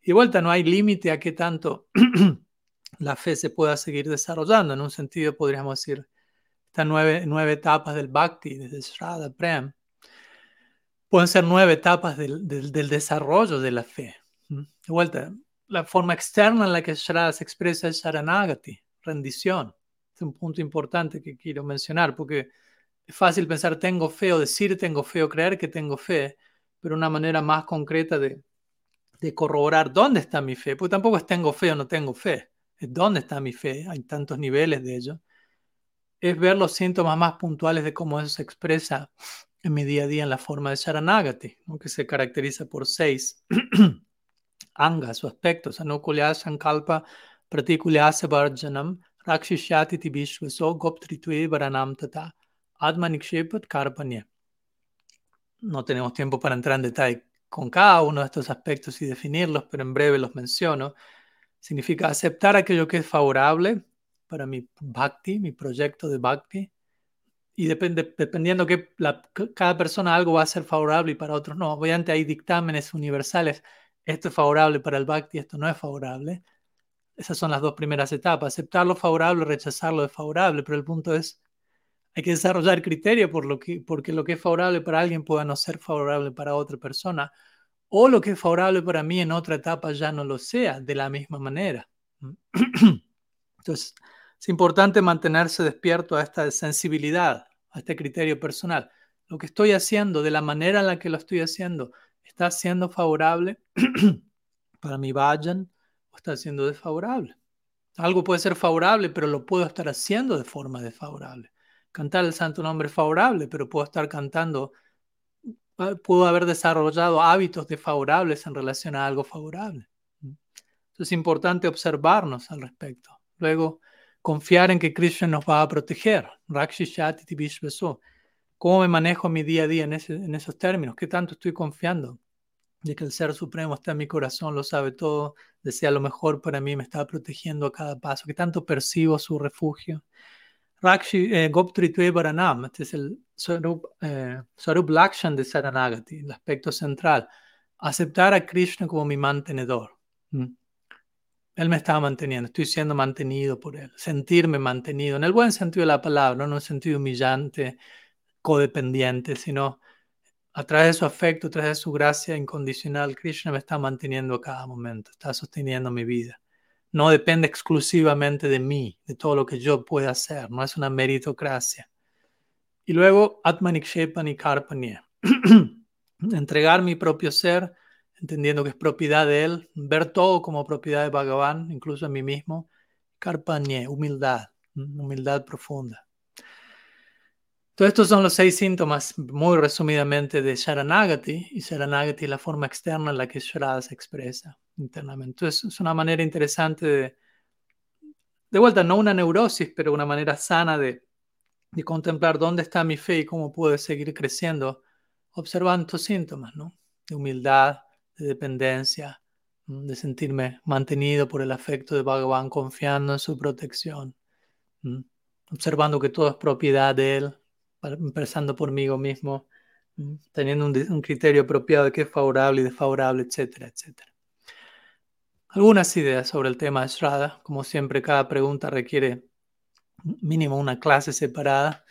Y de vuelta, no hay límite a qué tanto la fe se pueda seguir desarrollando. En un sentido, podríamos decir, estas nueve, nueve etapas del Bhakti, desde Shraddha, Prem, pueden ser nueve etapas del, del, desarrollo de la fe. De vuelta, la forma externa en la que Shraddha se expresa es Sharanagati, rendición. Es un punto importante que quiero mencionar porque es fácil pensar tengo fe o decir tengo fe o creer que tengo fe, pero una manera más concreta de, corroborar dónde está mi fe, porque tampoco es tengo fe o no tengo fe, es dónde está mi fe, hay tantos niveles de ello, es ver los síntomas más puntuales de cómo eso se expresa en mi día a día en la forma de Sharanagati, que se caracteriza por seis angas o aspectos, anukulya, sankalpa, pratikulya, varjanam, rakshishyati tibishvaso, goptritve varanam tata. Atma Nikshepat Karpanya. No tenemos tiempo para entrar en detalle con cada uno de estos aspectos y definirlos, pero en breve los menciono. Significa aceptar aquello que es favorable para mi bhakti, mi proyecto de bhakti. Y depende, dependiendo que cada persona algo va a ser favorable y para otros no. Obviamente hay dictámenes universales. Esto es favorable para el bhakti, esto no es favorable. Esas son las dos primeras etapas. Aceptar lo favorable, rechazar lo desfavorable. Pero el punto es hay que desarrollar criterio por lo que, porque lo que es favorable para alguien pueda no ser favorable para otra persona, o lo que es favorable para mí en otra etapa ya no lo sea de la misma manera. Entonces, es importante mantenerse despierto a esta sensibilidad, a este criterio personal. Lo que estoy haciendo, de la manera en la que lo estoy haciendo, ¿está siendo favorable para mi vayan o está siendo desfavorable? Algo puede ser favorable, pero lo puedo estar haciendo de forma desfavorable cantar el santo nombre favorable, pero puedo estar cantando, ah, puedo haber desarrollado hábitos desfavorables en relación a algo favorable. Es importante observarnos al respecto. Luego, confiar en que Krishna nos va a proteger. ¿Cómo me manejo mi día a día en, esos términos? ¿Qué tanto estoy confiando? de que el Ser Supremo está en mi corazón, lo sabe todo, desea lo mejor para mí, me está protegiendo a cada paso, ¿Qué tanto percibo su refugio, Rakshi eh, Goptritve Varanam, este es el Sarup, eh, Lakshan de Saranagati, el aspecto central. aceptar a Krishna como mi mantenedor. Él me estaba manteniendo, estoy siendo mantenido por él, sentirme mantenido, en el buen sentido de la palabra, no en un sentido humillante, codependiente, sino a través de su afecto, a través de su gracia incondicional, Krishna me está manteniendo a cada momento, está sosteniendo mi vida. No depende exclusivamente de mí, de todo lo que yo pueda hacer, no es una meritocracia. Y luego, Atmanikshepani Karpanya. Entregar mi propio ser entendiendo que es propiedad de Él, ver todo como propiedad de Bhagavan, incluso a mí mismo. Karpanye, humildad, humildad profunda. Todos estos son los seis síntomas, muy resumidamente, de Sharanagati, y Sharanagati es la forma externa en la que Sharada se expresa internamente. Entonces, es una manera interesante de, de vuelta, no una neurosis, pero una manera sana de, contemplar dónde está mi fe y cómo puedo seguir creciendo observando estos síntomas, ¿no? De humildad, de dependencia, de sentirme mantenido por el afecto de Bhagavan, confiando en su protección, observando que todo es propiedad de él, empezando por mí mismo, teniendo un, criterio apropiado de qué es favorable y desfavorable, etcétera, etcétera. Algunas ideas sobre el tema de Shraddha. Como siempre, cada pregunta requiere mínimo una clase separada,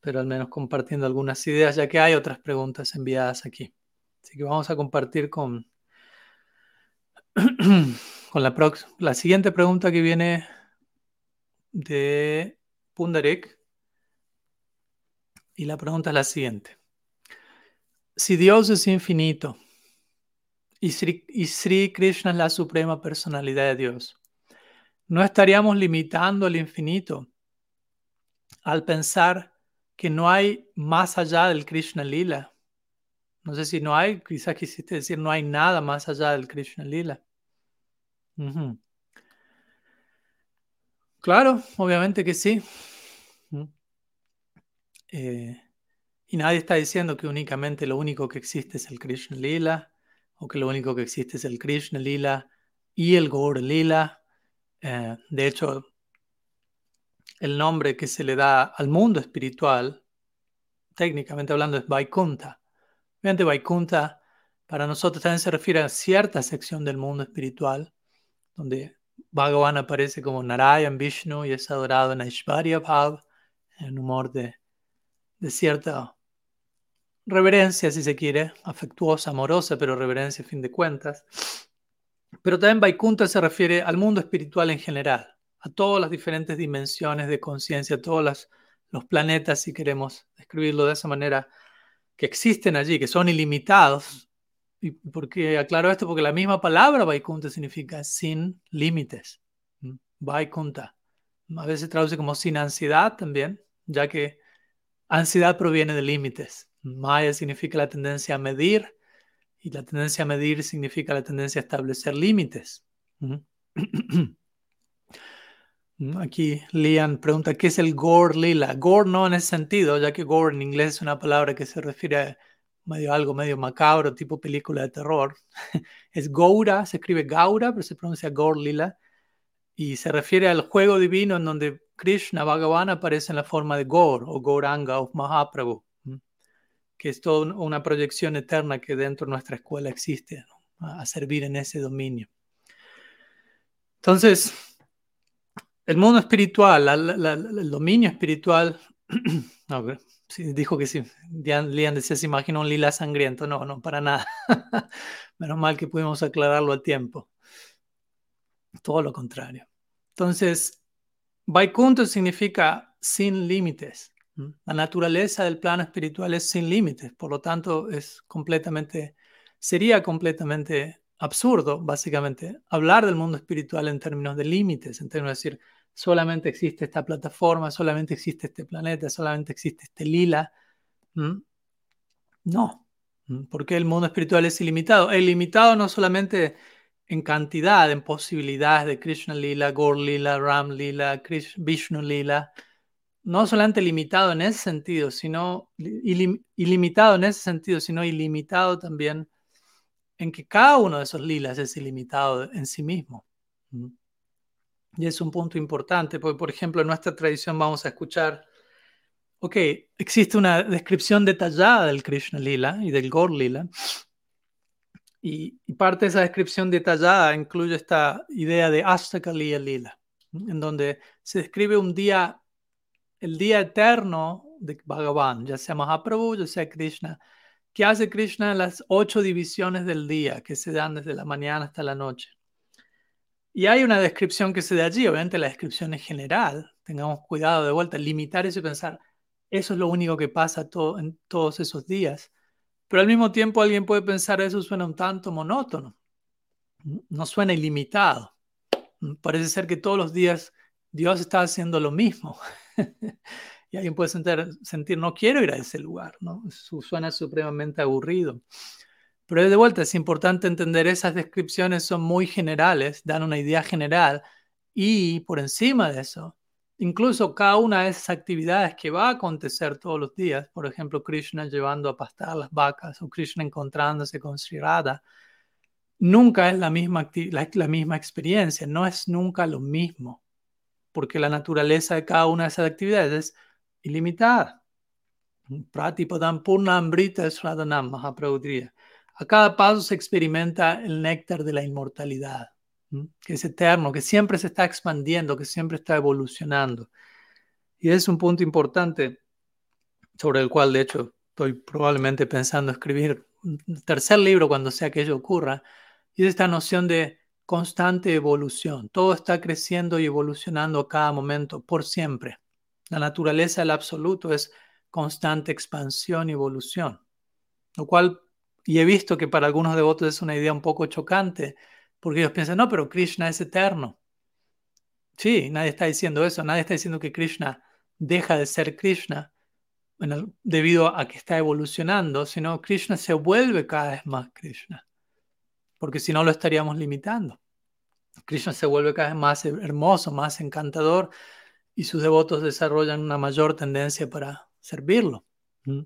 pero al menos compartiendo algunas ideas, ya que hay otras preguntas enviadas aquí. Así que vamos a compartir con, con la, la siguiente pregunta que viene de Pundarik. Y la pregunta es la siguiente. Si Dios es infinito y Sri, Krishna es la suprema personalidad de Dios, ¿no estaríamos limitando el infinito al pensar que no hay más allá del Krishna Lila? No sé si no hay, quizás quisiste decir no hay nada más allá del Krishna Lila. Claro, obviamente que sí. Eh, y nadie está diciendo que únicamente lo único que existe es el Krishna Lila, o que lo único que existe es el Krishna Lila y el Gaur Lila. Eh, de hecho, el nombre que se le da al mundo espiritual, técnicamente hablando, es Vaikunta. Obviamente Vaikunta para nosotros también se refiere a cierta sección del mundo espiritual, donde Bhagavan aparece como Narayan Vishnu y es adorado en Aishvarya Bhav, en humor de, de cierta reverencia, si se quiere, afectuosa, amorosa, pero reverencia a fin de cuentas. Pero también Vaikunta se refiere al mundo espiritual en general, a todas las diferentes dimensiones de conciencia, a todos los planetas, si queremos describirlo de esa manera, que existen allí, que son ilimitados. ¿Y por qué aclaro esto? Porque la misma palabra Vaikunta significa sin límites. Vaikunta. A veces se traduce como sin ansiedad también, ya que ansiedad proviene de límites. Maya significa la tendencia a medir y la tendencia a medir significa la tendencia a establecer límites. Aquí Lian pregunta, ¿qué es el gore lila? Gore no en ese sentido, ya que gore en inglés es una palabra que se refiere a medio, algo medio macabro, tipo película de terror. es Goura, se escribe Gaura, pero se pronuncia gore lila. Y se refiere al juego divino en donde Krishna Bhagavan aparece en la forma de Gaur o Gauranga o Mahaprabhu, que es toda una proyección eterna que dentro de nuestra escuela existe, a servir en ese dominio. Entonces, el mundo espiritual, el dominio espiritual, dijo que sí, Lian decía, se imagina un lila sangriento, no, no, para nada. Menos mal que pudimos aclararlo a tiempo. Todo lo contrario. Entonces, Vaikunta significa sin límites. La naturaleza del plano espiritual es sin límites, por lo tanto es completamente, sería completamente absurdo, básicamente, hablar del mundo espiritual en términos de límites, en términos de decir, solamente existe esta plataforma, solamente existe este planeta, solamente existe este lila. No, porque el mundo espiritual es ilimitado. Es ilimitado no solamente en cantidad, en posibilidades de Krishna lila, Gaur lila, Ram lila, Vishnu lila. No solamente limitado en ese sentido, sino ilimitado en ese sentido, sino ilimitado también en que cada uno de esos lilas es ilimitado en sí mismo. Y es un punto importante, porque por ejemplo en nuestra tradición vamos a escuchar, ok, existe una descripción detallada del Krishna Lila y del Gaur Lila, Y, parte de esa descripción detallada incluye esta idea de Ashtakali Lila, en donde se describe un día, el día eterno de Bhagavan, ya sea Mahaprabhu, ya sea Krishna, que hace Krishna las ocho divisiones del día que se dan desde la mañana hasta la noche. Y hay una descripción que se da allí, obviamente la descripción es general, tengamos cuidado de vuelta, limitar eso y pensar, eso es lo único que pasa en todos esos días. Pero al mismo tiempo alguien puede pensar, eso suena un tanto monótono, no suena ilimitado. Parece ser que todos los días Dios está haciendo lo mismo. y alguien puede sentir, sentir, no quiero ir a ese lugar, ¿no? suena supremamente aburrido. Pero de vuelta es importante entender esas descripciones son muy generales, dan una idea general y por encima de eso, incluso cada una de esas actividades que va a acontecer todos los días, por ejemplo, Krishna llevando a pastar las vacas o Krishna encontrándose con Sri Radha, nunca es la misma, la misma experiencia, no es nunca lo mismo, porque la naturaleza de cada una de esas actividades es ilimitada. Pratipadam Mahaprabhu a cada paso se experimenta el néctar de la inmortalidad, que es eterno, que siempre se está expandiendo, que siempre está evolucionando. Y es un punto importante sobre el cual, de hecho, estoy probablemente pensando escribir un tercer libro cuando sea que ello ocurra, y es esta noción de constante evolución. Todo está creciendo y evolucionando a cada momento, por siempre. La naturaleza del absoluto es constante expansión y evolución, lo cual y he visto que para algunos devotos es una idea un poco chocante, porque ellos piensan, no, pero Krishna es eterno. Sí, nadie está diciendo eso, nadie está diciendo que Krishna deja de ser Krishna debido a que está evolucionando, sino Krishna se vuelve cada vez más Krishna, porque si no lo estaríamos limitando. Krishna se vuelve cada vez más hermoso, más encantador, y sus devotos desarrollan una mayor tendencia para servirlo. ¿Mm?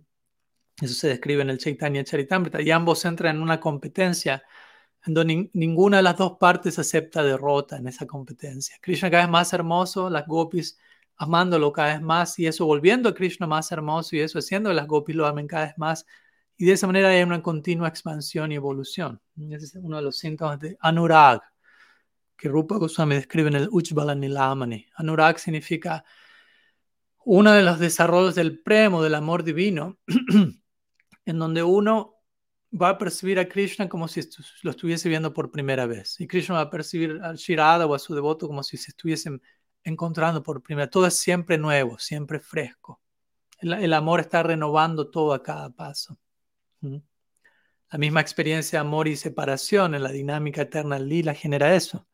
Eso se describe en el Chaitanya Charitamrita. Y ambos entran en una competencia en donde ninguna de las dos partes acepta derrota en esa competencia. Krishna cada vez más hermoso, las gopis amándolo cada vez más y eso volviendo a Krishna más hermoso y eso haciendo que las gopis lo amen cada vez más. Y de esa manera hay una continua expansión y evolución. Ese es uno de los síntomas de Anurag, que Rupa Goswami describe en el Ujjvala Nilamani. Anurag significa uno de los desarrollos del premo, del amor divino, en donde uno va a percibir a Krishna como si lo estuviese viendo por primera vez. Y Krishna va a percibir a Shirada o a su devoto como si se estuviesen encontrando por primera vez. Todo es siempre nuevo, siempre fresco. El, amor está renovando todo a cada paso. La misma experiencia de amor y separación en la dinámica eterna lila genera eso.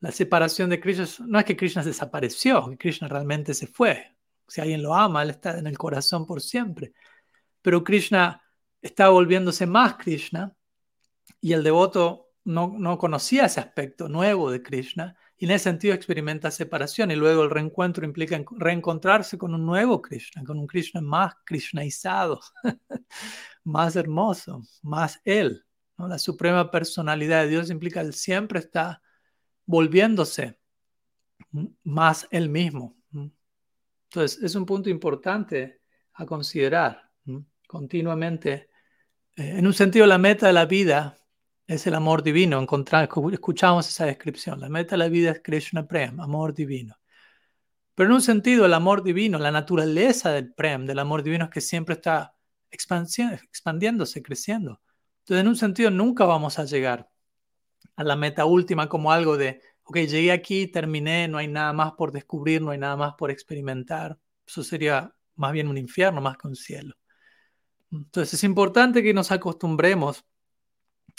La separación de Krishna no es que Krishna desapareció, que Krishna realmente se fue. Si alguien lo ama, él está en el corazón por siempre pero Krishna está volviéndose más Krishna y el devoto no, no conocía ese aspecto nuevo de Krishna y en ese sentido experimenta separación y luego el reencuentro implica reencontrarse con un nuevo Krishna, con un Krishna más krishnaizado, más hermoso, más él. La suprema personalidad de Dios implica él siempre está volviéndose más él mismo. Entonces, es un punto importante a considerar continuamente. Eh, en un sentido, la meta de la vida es el amor divino. Encontrar, escuchamos esa descripción. La meta de la vida es Krishna Prem, amor divino. Pero en un sentido, el amor divino, la naturaleza del Prem, del amor divino, es que siempre está expandiéndose, creciendo. Entonces, en un sentido, nunca vamos a llegar a la meta última como algo de, ok, llegué aquí, terminé, no hay nada más por descubrir, no hay nada más por experimentar. Eso sería más bien un infierno más que un cielo. Entonces es importante que nos acostumbremos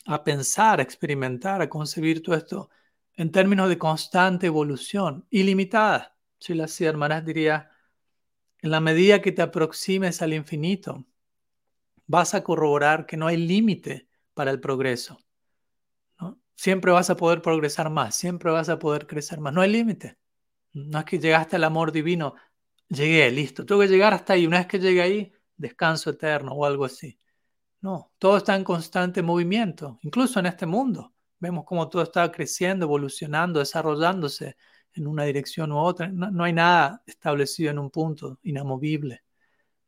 a pensar, a experimentar, a concebir todo esto en términos de constante evolución, ilimitada. Si las hermanas diría, en la medida que te aproximes al infinito, vas a corroborar que no hay límite para el progreso. Siempre vas a poder progresar más, siempre vas a poder crecer más. No hay límite. No es que llegaste al amor divino, llegué, listo. Tengo que llegar hasta ahí. Una vez que llegue ahí, descanso eterno o algo así. No, todo está en constante movimiento, incluso en este mundo. Vemos cómo todo está creciendo, evolucionando, desarrollándose en una dirección u otra. No, hay nada establecido en un punto inamovible.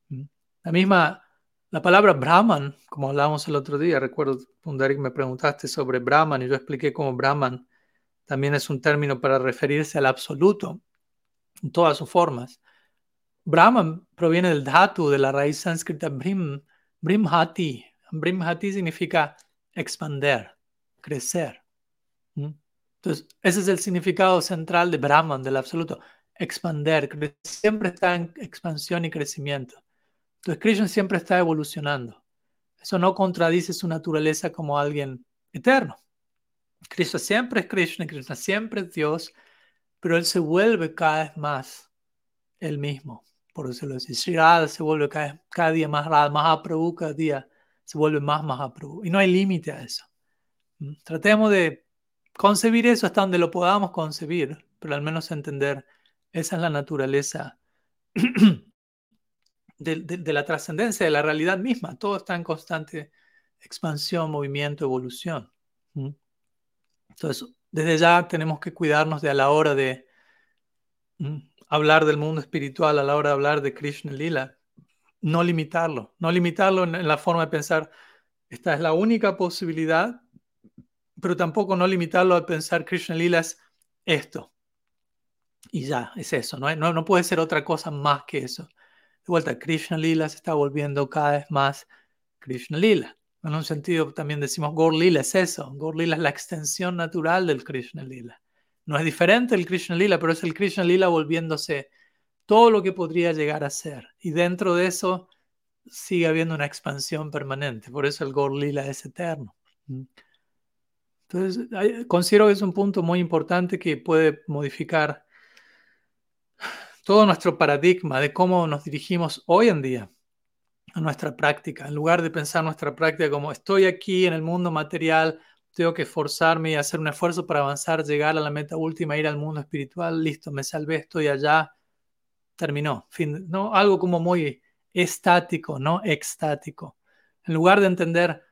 ¿Mm? La misma La palabra Brahman, como hablábamos el otro día, recuerdo, Pundarik, me preguntaste sobre Brahman y yo expliqué cómo Brahman también es un término para referirse al absoluto en todas sus formas. Brahman proviene del dhatu, de la raíz sánscrita brim, brimhati. Brimhati significa expander, crecer. Entonces, ese es el significado central de Brahman, del absoluto. Expander, siempre está en expansión y crecimiento. Entonces Krishna siempre está evolucionando. Eso no contradice su naturaleza como alguien eterno. Krishna siempre es Krishna, Krishna siempre es Dios, pero él se vuelve cada vez más el mismo. Por eso lo dice. Sri se vuelve cada, día más Radha, Mahaprabhu cada día se vuelve más. Y no hay límite a eso. ¿Mm? Tratemos de concebir eso hasta donde lo podamos concebir, pero al menos entender esa es la naturaleza de, la trascendencia, de la realidad misma. Todo está en constante expansión, movimiento, evolución. Entonces, desde ya tenemos que cuidarnos de a la hora de hablar del mundo espiritual, a la hora de hablar de Krishna Lila, no limitarlo, no limitarlo en, la forma de pensar, esta es la única posibilidad, pero tampoco no limitarlo a pensar Krishna Lila es esto. Y ya, es eso, no, no, no puede ser otra cosa más que eso. De vuelta, Krishna Lila se está volviendo cada vez más Krishna Lila. En un sentido también decimos Gaur Lila es eso. Gaur Lila es la extensión natural del Krishna Lila. No es diferente el Krishna Lila, pero es el Krishna Lila volviéndose todo lo que podría llegar a ser. Y dentro de eso sigue habiendo una expansión permanente. Por eso el Gaur Lila es eterno. ¿Mm? Entonces, considero que es un punto muy importante que puede modificar todo nuestro paradigma de cómo nos dirigimos hoy en día a nuestra práctica. En lugar de pensar nuestra práctica como estoy aquí en el mundo material, tengo que esforzarme y hacer un esfuerzo para avanzar, llegar a la meta última, ir al mundo espiritual, listo, me salvé, estoy allá, terminó. Fin, ¿no? Algo como muy estático, no extático. En lugar de entender,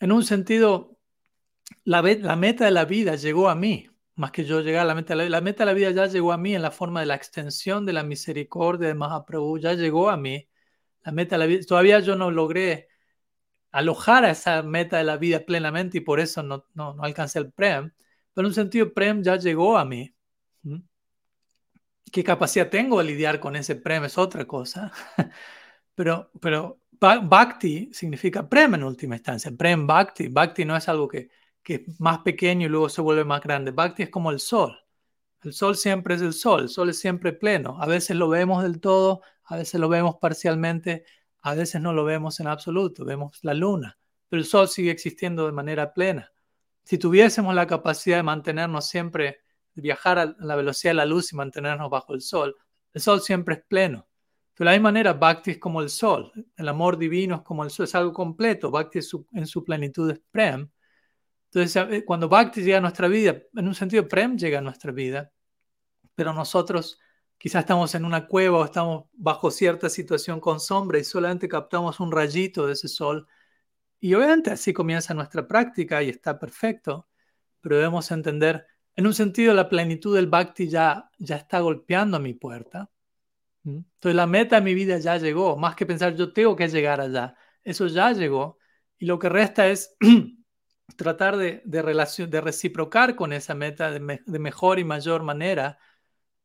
en un sentido, la, la meta de la vida llegó a mí más que yo llegar a la meta. La, meta de la vida ya llegó a mí en la forma de la extensión de la misericordia de Mahaprabhu, ya llegó a mí. La meta de la vida, todavía yo no logré alojar a esa meta de la vida plenamente y por eso no, no, alcancé el Prem. Pero en un sentido, Prem ya llegó a mí. ¿Qué capacidad tengo de lidiar con ese Prem? Es otra cosa. pero, pero Bhakti significa Prem en última instancia. Prem Bhakti. Bhakti no es algo que que es más pequeño y luego se vuelve más grande. Bhakti es como el sol. El sol siempre es el sol, el sol es siempre pleno. A veces lo vemos del todo, a veces lo vemos parcialmente, a veces no lo vemos en absoluto, vemos la luna, pero el sol sigue existiendo de manera plena. Si tuviésemos la capacidad de mantenernos siempre, de viajar a la velocidad de la luz y mantenernos bajo el sol, el sol siempre es pleno. De la misma manera, Bhakti es como el sol, el amor divino es como el sol, es algo completo. Bhakti en su plenitud es Prem, entonces, eh, cuando Bhakti llega a nuestra vida, en un sentido, Prem llega a nuestra vida, pero nosotros quizás estamos en una cueva o estamos bajo cierta situación con sombra y solamente captamos un rayito de ese sol. Y obviamente así comienza nuestra práctica y está perfecto, pero debemos entender, en un sentido, la plenitud del Bhakti ya, ya está golpeando a mi puerta. Entonces la meta de mi vida ya llegó, más que pensar yo tengo que llegar allá, eso ya llegó. Y lo que resta es tratar de, de, de reciprocar con esa meta de, mejor y mayor manera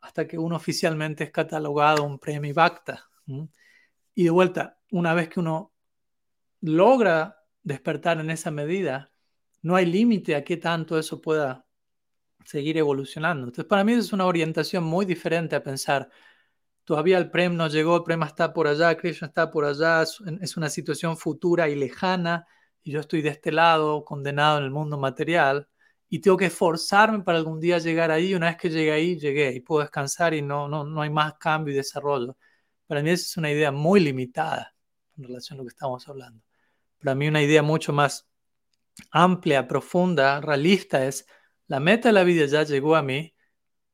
hasta que uno oficialmente es catalogado un premio Bhakta. Y de vuelta, una vez que uno logra despertar en esa medida, no hay límite a qué tanto eso pueda seguir evolucionando. Entonces, para mí es una orientación muy diferente a pensar, todavía el Prem no llegó, el Prem está por allá, Krishna está por allá, es una situación futura y lejana, y yo estoy de este lado, condenado en el mundo material, y tengo que esforzarme para algún día llegar ahí. Una vez que llegue ahí, llegué y puedo descansar y no, no, no hay más cambio y desarrollo. Para mí esa es una idea muy limitada en relación a lo que estamos hablando. Para mí una idea mucho más amplia, profunda, realista es la meta de la vida ya llegó a mí,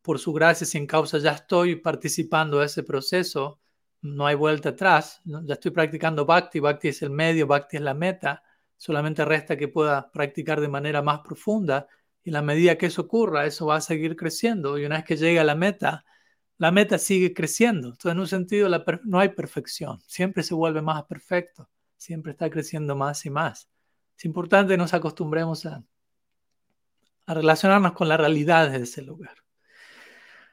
por su gracia sin causa ya estoy participando de ese proceso, no hay vuelta atrás, ya estoy practicando bhakti, bhakti es el medio, bhakti es la meta, solamente resta que pueda practicar de manera más profunda y la medida que eso ocurra, eso va a seguir creciendo y una vez que llegue a la meta, la meta sigue creciendo. Entonces, en un sentido, no hay perfección, siempre se vuelve más perfecto. siempre está creciendo más y más. Es importante que nos acostumbremos a, a relacionarnos con la realidad de ese lugar.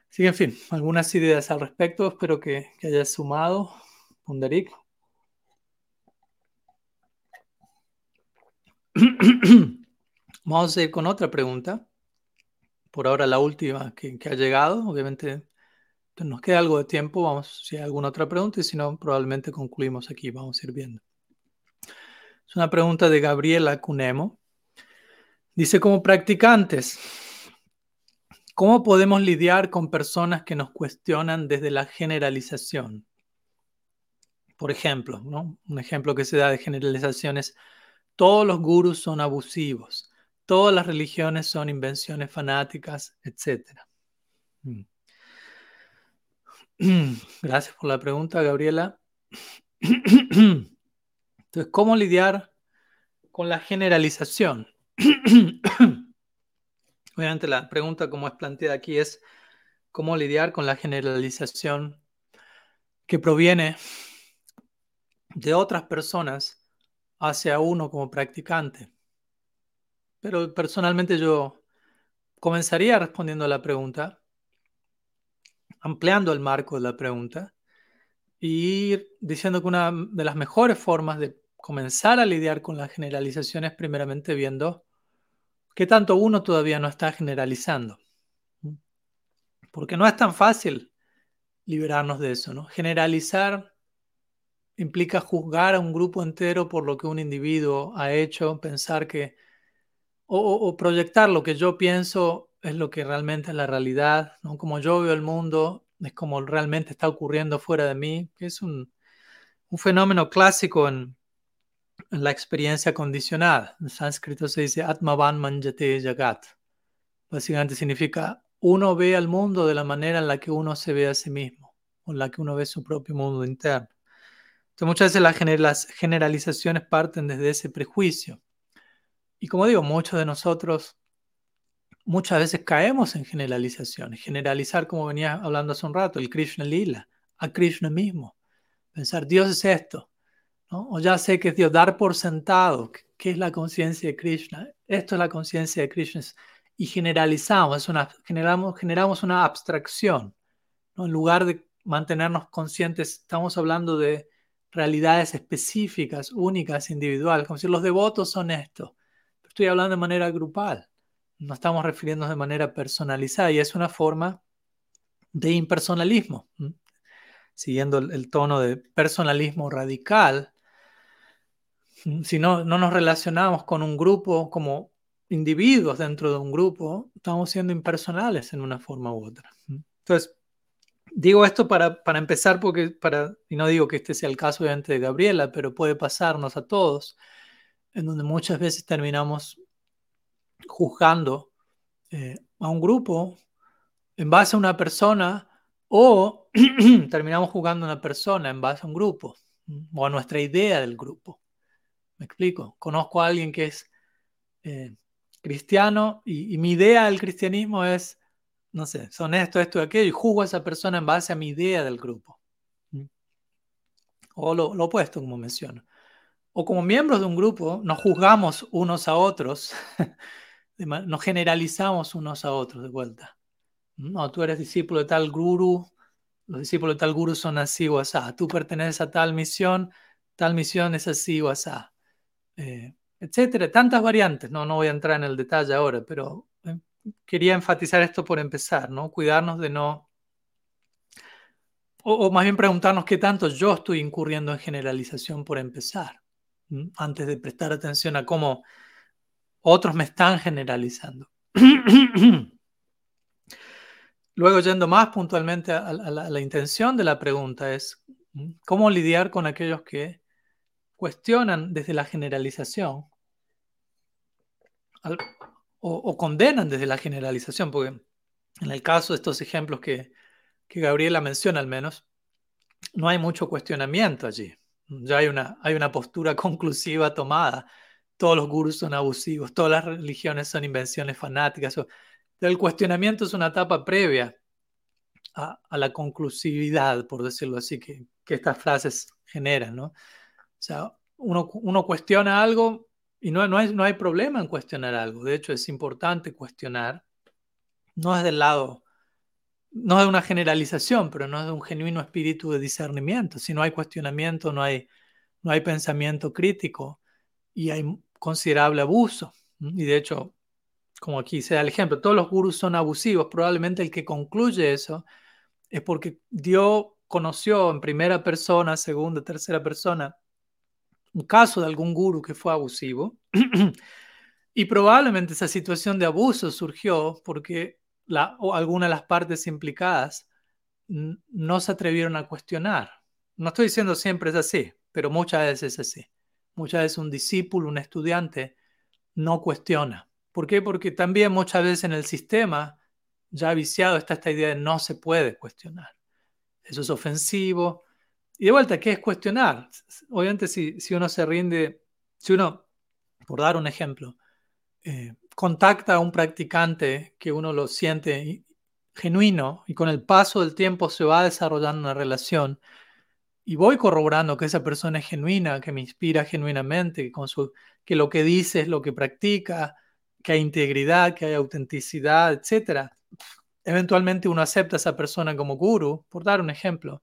Así que, en fin, algunas ideas al respecto. Espero que, que hayas sumado, Pundarik. Vamos a ir con otra pregunta. Por ahora la última que, ha llegado. Obviamente nos queda algo de tiempo. Vamos, si hay alguna otra pregunta y si no, probablemente concluimos aquí. Vamos a ir viendo. Es una pregunta de Gabriela Cunemo. Dice, como practicantes, ¿cómo podemos lidiar con personas que nos cuestionan desde la generalización? Por ejemplo, ¿no? un ejemplo que se da de generalización es, todos los gurus son abusivos, todas las religiones son invenciones fanáticas, etc. Mm. Gracias por la pregunta, Gabriela. Entonces, ¿cómo lidiar con la generalización? Obviamente la pregunta como es planteada aquí es cómo lidiar con la generalización que proviene de otras personas hacia uno como practicante. Pero personalmente yo comenzaría respondiendo a la pregunta, ampliando el marco de la pregunta y diciendo que una de las mejores formas de comenzar a lidiar con las generalizaciones primeramente viendo qué tanto uno todavía no está generalizando. Porque no es tan fácil liberarnos de eso, ¿no? Generalizar implica juzgar a un grupo entero por lo que un individuo ha hecho, pensar que, o, proyectar lo que yo pienso es lo que realmente es la realidad, ¿no? Como yo veo el mundo, es como realmente está ocurriendo fuera de mí, que es un, un fenómeno clásico en, la experiencia condicionada. En sánscrito se dice Atmavan Manjate Jagat. Básicamente significa uno ve al mundo de la manera en la que uno se ve a sí mismo, o en la que uno ve su propio mundo interno. Entonces muchas veces las generalizaciones parten desde ese prejuicio. Y como digo, muchos de nosotros muchas veces caemos en generalizaciones. Generalizar, como venía hablando hace un rato, el Krishna Lila, a Krishna mismo. Pensar, Dios es esto, o ya sé que es Dios, dar por sentado que es la conciencia de Krishna. Esto es la conciencia de Krishna. Y generalizamos, es una, generamos, generamos una abstracción. ¿no? En lugar de mantenernos conscientes, estamos hablando de realidades específicas, únicas, individuales. Como si los devotos son esto. Estoy hablando de manera grupal. No estamos refiriéndonos de manera personalizada. Y es una forma de impersonalismo. Siguiendo el tono de personalismo radical, si no, no nos relacionamos con un grupo como individuos dentro de un grupo, estamos siendo impersonales en una forma u otra. Entonces, digo esto para, para empezar, porque para, y no digo que este sea el caso de Gabriela, pero puede pasarnos a todos, en donde muchas veces terminamos juzgando eh, a un grupo en base a una persona o terminamos juzgando a una persona en base a un grupo o a nuestra idea del grupo. Me explico. Conozco a alguien que es eh, cristiano y, mi idea del cristianismo es, no sé, son esto, esto aquello, y juzgo a esa persona en base a mi idea del grupo. ¿Mm? O lo, opuesto, como menciono. O como miembros de un grupo, nos juzgamos unos a otros, nos generalizamos unos a otros de vuelta. No, tú eres discípulo de tal guru, los discípulos de tal guru son así o así. Tú perteneces a tal misión, tal misión es así o así. Eh, etcétera, tantas variantes, no, no voy a entrar en el detalle ahora, pero eh, quería enfatizar esto por empezar, ¿no? Cuidarnos de no, o, más bien preguntarnos qué tanto yo estoy incurriendo en generalización por empezar, antes de prestar atención a cómo otros me están generalizando. Luego, yendo más puntualmente a, la, intención de la pregunta, es cómo lidiar con aquellos que cuestionan desde la generalización o, condenan desde la generalización, porque en el caso de estos ejemplos que, que Gabriela menciona al menos, no hay mucho cuestionamiento allí. Ya hay una, hay una postura conclusiva tomada. Todos los gurús son abusivos, todas las religiones son invenciones fanáticas. El cuestionamiento es una etapa previa a, a la conclusividad, por decirlo así, que, que, estas frases generan, ¿no? O sea, uno, uno cuestiona algo y no, no, hay, no hay problema en cuestionar algo. De hecho, es importante cuestionar. No es del lado, no es una generalización, pero no es de un genuino espíritu de discernimiento. Si no hay cuestionamiento, no hay, no hay pensamiento crítico y hay considerable abuso. Y de hecho, como aquí se da el ejemplo, todos los gurús son abusivos. Probablemente el que concluye eso es porque dio, conoció en primera persona, segunda, tercera persona, un caso de algún gurú que fue abusivo. y probablemente esa situación de abuso surgió porque la, o alguna de las partes implicadas no se atrevieron a cuestionar. No estoy diciendo siempre es así, pero muchas veces es así. Muchas veces un discípulo, un estudiante, no cuestiona. ¿Por qué? Porque también muchas veces en el sistema ya viciado está esta idea de no se puede cuestionar. Eso es ofensivo. Y de vuelta, ¿qué es cuestionar? Obviamente si, si uno se rinde, si uno, por dar un ejemplo, eh, contacta a un practicante que uno lo siente genuino y con el paso del tiempo se va desarrollando una relación y voy corroborando que esa persona es genuina, que me inspira genuinamente, que, lo que dice es lo que practica, que hay integridad, que hay autenticidad, etc. Eventualmente uno acepta a esa persona como guru, por dar un ejemplo,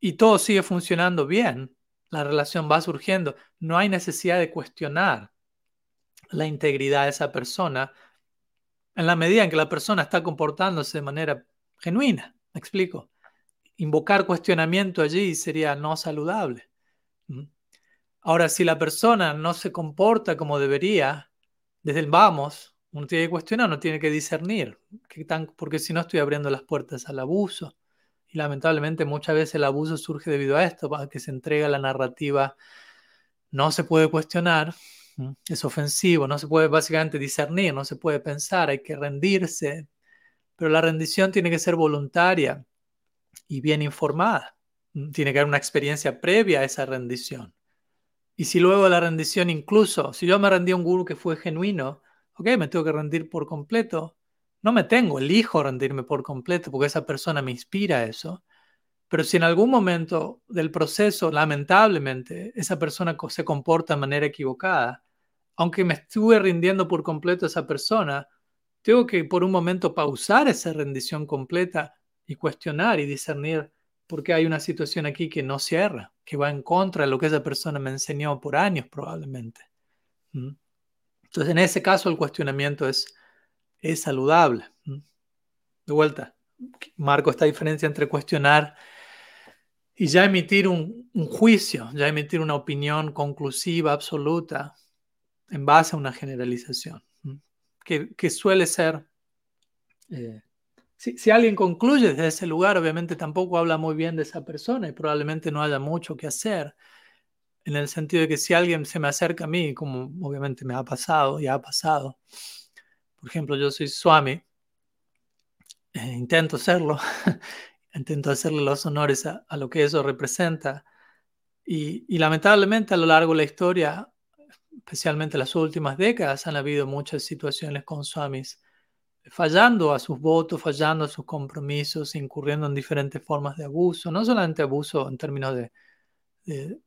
y todo sigue funcionando bien, la relación va surgiendo, no hay necesidad de cuestionar la integridad de esa persona en la medida en que la persona está comportándose de manera genuina, ¿me explico? invocar cuestionamiento allí sería no saludable. Ahora, si la persona no se comporta como debería, desde el vamos, uno tiene que cuestionar, uno tiene que discernir, porque si no estoy abriendo las puertas al abuso. Y lamentablemente muchas veces el abuso surge debido a esto, que se entrega la narrativa, no se puede cuestionar, es ofensivo, no se puede básicamente discernir, no se puede pensar, hay que rendirse, pero la rendición tiene que ser voluntaria y bien informada. Tiene que haber una experiencia previa a esa rendición. Y si luego la rendición, incluso, si yo me rendí a un guru que fue genuino, ok, me tengo que rendir por completo. No me tengo, elijo rendirme por completo porque esa persona me inspira a eso. Pero si en algún momento del proceso, lamentablemente, esa persona se comporta de manera equivocada, aunque me estuve rindiendo por completo a esa persona, tengo que por un momento pausar esa rendición completa y cuestionar y discernir por qué hay una situación aquí que no cierra, que va en contra de lo que esa persona me enseñó por años probablemente. Entonces, en ese caso, el cuestionamiento es, es saludable. De vuelta, marco esta diferencia entre cuestionar y ya emitir un, juicio, ya emitir una opinión conclusiva, absoluta, en base a una generalización, que, suele ser eh, si, alguien concluye desde ese lugar, obviamente tampoco habla muy bien de esa persona y probablemente no haya mucho que hacer. En el sentido de que si alguien se me acerca a mí, como obviamente me ha pasado y ha pasado, por ejemplo, yo soy Swami, eh, intento serlo, intento hacerle los honores a, lo que eso representa. Y, lamentablemente a lo largo de la historia, especialmente las últimas décadas, han habido muchas situaciones con Swamis fallando a sus votos, fallando a sus compromisos, incurriendo en diferentes formas de abuso, no solamente abuso en términos de, de,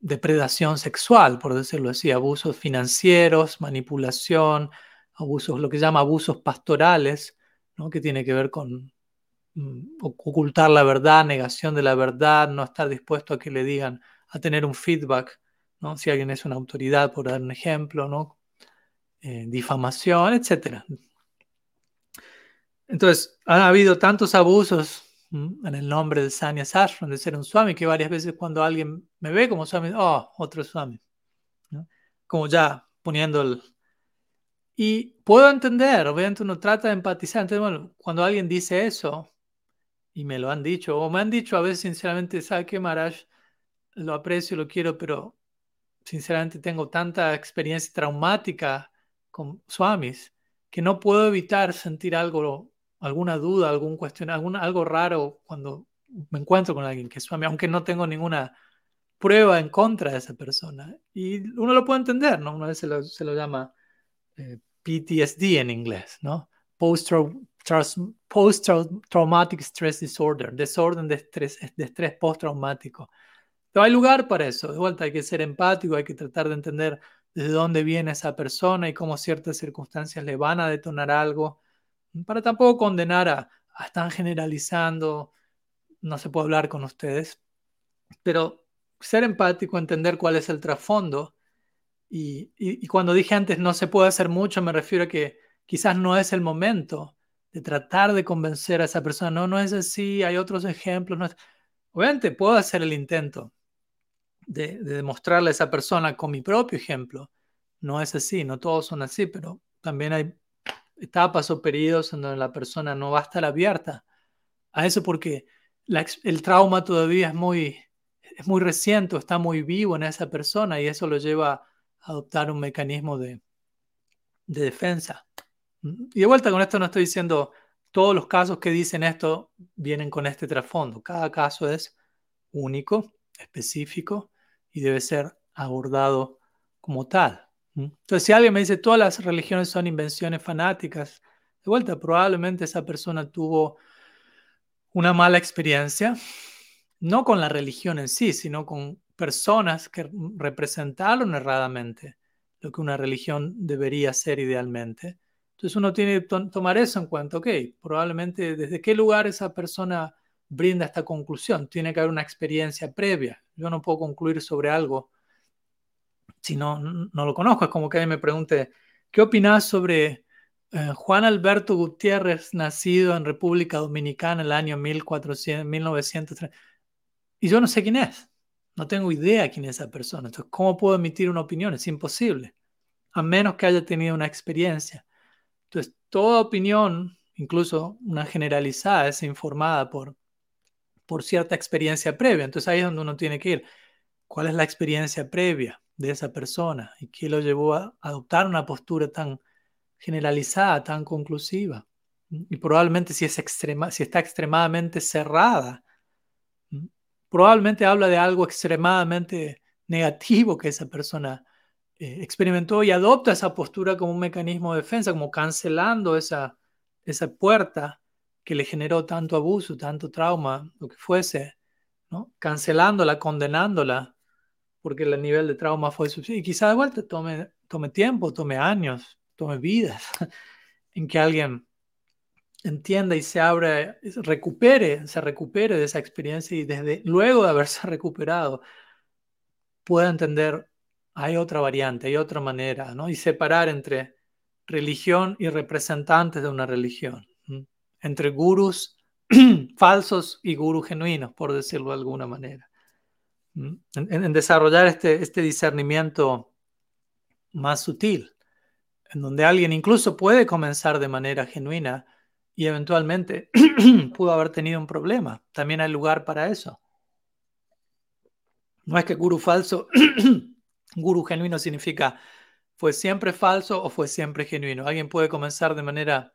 depredación sexual, por decirlo así, abusos financieros, manipulación, abusos, lo que llama abusos pastorales, que tiene que ver con ocultar la verdad, negación de la verdad, no estar dispuesto a que le digan, a tener un feedback, ¿no? si alguien es una autoridad, por dar un ejemplo, ¿no? Eh, difamación, etc. Entonces, ha habido tantos abusos en el nombre del Sanya Sashram, de ser un Swami, que varias veces cuando alguien me ve como Swami, oh, otro Swami. Como ya poniendo el... Y puedo entender, obviamente uno trata de empatizar. Entonces, bueno, cuando alguien dice eso, y me lo han dicho, o me han dicho a veces sinceramente, ¿sabe qué, Maharaj? Lo aprecio, lo quiero, pero sinceramente tengo tanta experiencia traumática con swamis que no puedo evitar sentir algo, alguna duda, algún cuestión, algún, algo raro cuando me encuentro con alguien que es swami, aunque no tengo ninguna prueba en contra de esa persona. Y uno lo puede entender, ¿no? Una vez se lo, se lo llama eh, PTSD en inglés, ¿no? Post-Traumatic Stress Disorder, desorden de estrés, de estrés postraumático. Pero hay lugar para eso. De vuelta, hay que ser empático, hay que tratar de entender desde dónde viene esa persona y cómo ciertas circunstancias le van a detonar algo, para tampoco condenar a, a están generalizando, no se puede hablar con ustedes, pero ser empático, entender cuál es el trasfondo. Y, y, cuando dije antes no se puede hacer mucho, me refiero a que quizás no es el momento de tratar de convencer a esa persona. No, no es así, hay otros ejemplos. No Obviamente puedo hacer el intento, de, demostrarle a esa persona con mi propio ejemplo. No es así, no todos son así, pero también hay etapas o periodos en donde la persona no va a estar abierta a eso porque el trauma todavía es muy, es muy reciente, está muy vivo en esa persona y eso lo lleva a adoptar un mecanismo de, de defensa. Y de vuelta con esto no estoy diciendo todos los casos que dicen esto vienen con este trasfondo. Cada caso es único, específico y debe ser abordado como tal. Entonces, si alguien me dice todas las religiones son invenciones fanáticas, de vuelta, probablemente esa persona tuvo una mala experiencia, no con la religión en sí, sino con personas que representaron erradamente lo que una religión debería ser idealmente. Entonces uno tiene que tomar eso en cuenta, ok, probablemente desde qué lugar esa persona brinda esta conclusión. Tiene que haber una experiencia previa. Yo no puedo concluir sobre algo si no, no lo conozco. Es como que alguien me pregunte, ¿qué opinas sobre eh, Juan Alberto Gutiérrez, nacido en República Dominicana en el año 1400, 1903? Y yo no sé quién es. No tengo idea quién es esa persona. Entonces, ¿cómo puedo emitir una opinión? Es imposible. A menos que haya tenido una experiencia. Entonces, toda opinión, incluso una generalizada, es informada por por cierta experiencia previa. Entonces ahí es donde uno tiene que ir. ¿Cuál es la experiencia previa de esa persona? ¿Y qué lo llevó a adoptar una postura tan generalizada, tan conclusiva? Y probablemente si, es extrema, si está extremadamente cerrada, probablemente habla de algo extremadamente negativo que esa persona eh, experimentó y adopta esa postura como un mecanismo de defensa, como cancelando esa, esa puerta que le generó tanto abuso, tanto trauma, lo que fuese, ¿no? cancelándola, condenándola, porque el nivel de trauma fue suficiente. Y quizá de vuelta tome, tome tiempo, tome años, tome vidas, en que alguien entienda y se abra, recupere, se recupere de esa experiencia y desde luego de haberse recuperado, pueda entender, hay otra variante, hay otra manera, ¿no? Y separar entre religión y representantes de una religión entre gurús falsos y gurús genuinos, por decirlo de alguna manera. ¿Mm? En, desarrollar este, este discernimiento más sutil, en donde alguien incluso puede comenzar de manera genuina y eventualmente pudo haber tenido un problema. También hay lugar para eso. No es que gurú falso, gurú genuino significa fue siempre falso o fue siempre genuino. Alguien puede comenzar de manera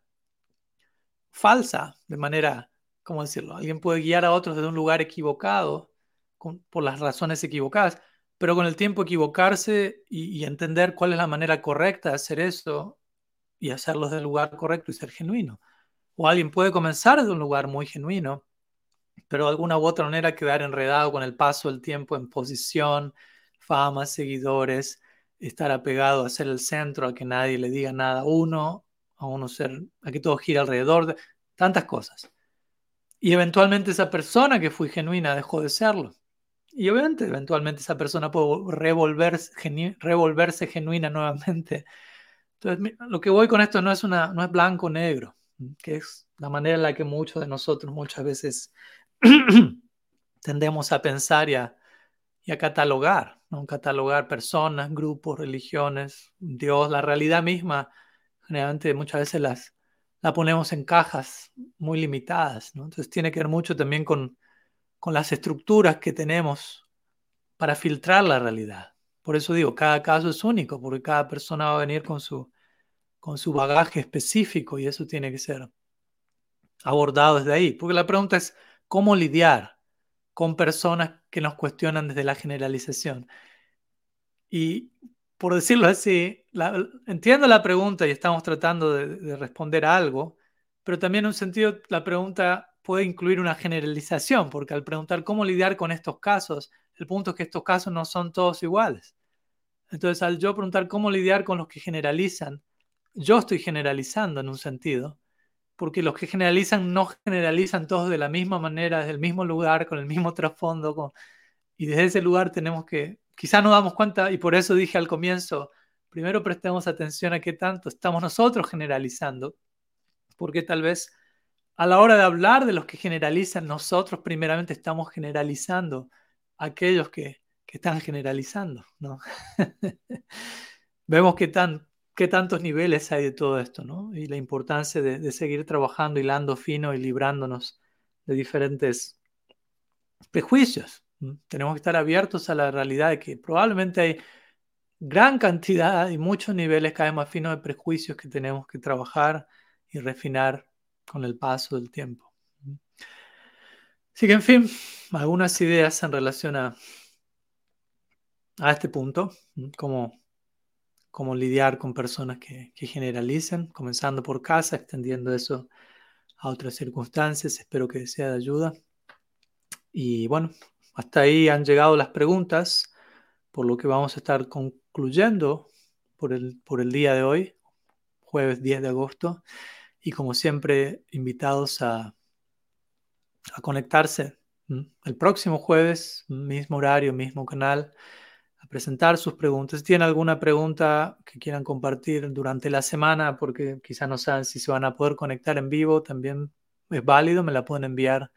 falsa, de manera, ¿cómo decirlo? Alguien puede guiar a otros desde un lugar equivocado, por las razones equivocadas, pero con el tiempo equivocarse y, entender cuál es la manera correcta de hacer eso y hacerlo desde el lugar correcto y ser genuino. O alguien puede comenzar desde un lugar muy genuino, pero de alguna u otra manera quedar enredado con el paso del tiempo en posición, fama, seguidores, estar apegado a ser el centro, a que nadie le diga nada a uno a uno ser, a que todo gira alrededor de tantas cosas. Y eventualmente esa persona que fue genuina dejó de serlo. Y obviamente eventualmente esa persona puede revolverse, genuina nuevamente. Entonces, lo que voy con esto no es, una, no es blanco-negro, que es la manera en la que muchos de nosotros muchas veces tendemos a pensar y a, y a catalogar, ¿no? catalogar personas, grupos, religiones, Dios, la realidad misma generalmente muchas veces las la ponemos en cajas muy limitadas, ¿no? Entonces tiene que ver mucho también con, con las estructuras que tenemos para filtrar la realidad. Por eso digo, cada caso es único, porque cada persona va a venir con su, con su bagaje específico y eso tiene que ser abordado desde ahí. Porque la pregunta es, ¿cómo lidiar con personas que nos cuestionan desde la generalización? Y por decirlo así, entiendo la pregunta y estamos tratando de, responder a algo, pero también en un sentido la pregunta puede incluir una generalización, porque al preguntar cómo lidiar con estos casos, El punto es que estos casos no son todos iguales. Entonces, al yo preguntar cómo lidiar con los que generalizan, yo estoy generalizando en un sentido, porque los que generalizan no generalizan todos de la misma manera, desde el mismo lugar, con el mismo trasfondo, y desde ese lugar tenemos que, quizás no damos cuenta, y por eso dije al comienzo, primero prestemos atención a qué tanto estamos nosotros generalizando, porque tal vez a la hora de hablar de los que generalizan, nosotros primeramente estamos generalizando aquellos que, están generalizando, ¿no? Vemos qué, tan, qué tantos niveles hay de todo esto, ¿no? Y la importancia de, seguir trabajando, hilando fino y librándonos de diferentes prejuicios. Tenemos que estar abiertos a la realidad de que probablemente hay gran cantidad y muchos niveles cada vez más finos de prejuicios que tenemos que trabajar y refinar con el paso del tiempo. Así que, en fin, algunas ideas en relación a, a este punto, cómo, cómo lidiar con personas que, que generalicen, comenzando por casa, extendiendo eso a otras circunstancias. Espero que sea de ayuda. Y bueno, hasta ahí han llegado las preguntas, por lo que vamos a estar concluyendo por el, por el día de hoy, jueves 10 de agosto y como siempre invitados a, a conectarse el próximo jueves, mismo horario, mismo canal, a presentar sus preguntas. Si tienen alguna pregunta que quieran compartir durante la semana, porque quizás no saben si se van a poder conectar en vivo, también es válido, me la pueden enviar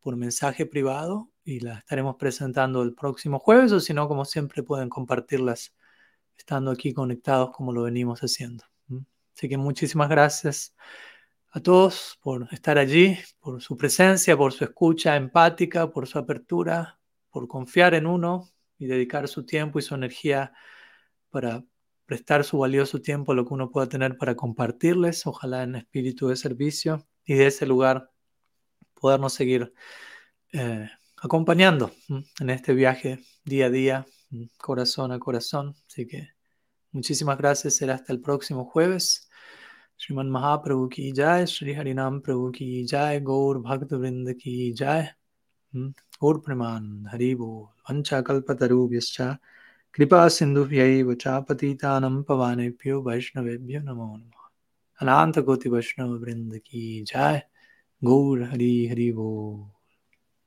por mensaje privado y la estaremos presentando el próximo jueves, o si no, como siempre, pueden compartirlas estando aquí conectados como lo venimos haciendo. Así que muchísimas gracias a todos por estar allí, por su presencia, por su escucha empática, por su apertura, por confiar en uno y dedicar su tiempo y su energía para prestar su valioso tiempo, lo que uno pueda tener para compartirles, ojalá en espíritu de servicio y de ese lugar podernos seguir eh, acompañando en este viaje día a día, corazón a corazón. Así que muchísimas gracias, será hasta el próximo jueves. Sriman Mahaprabhu ki jai, Sri Harinam Prabhu ki jai, Gaur Bhakta Vrinda. स्फोर्प्रमान् हरिवो कृपा कृपासिन्धुभ्यैव चापतीता पवानेभ्यो वैष्णवेभ्यो नमो नम। अनाकोटि वैष्णव वृंद की जाय। गौर हरि हरि बोल।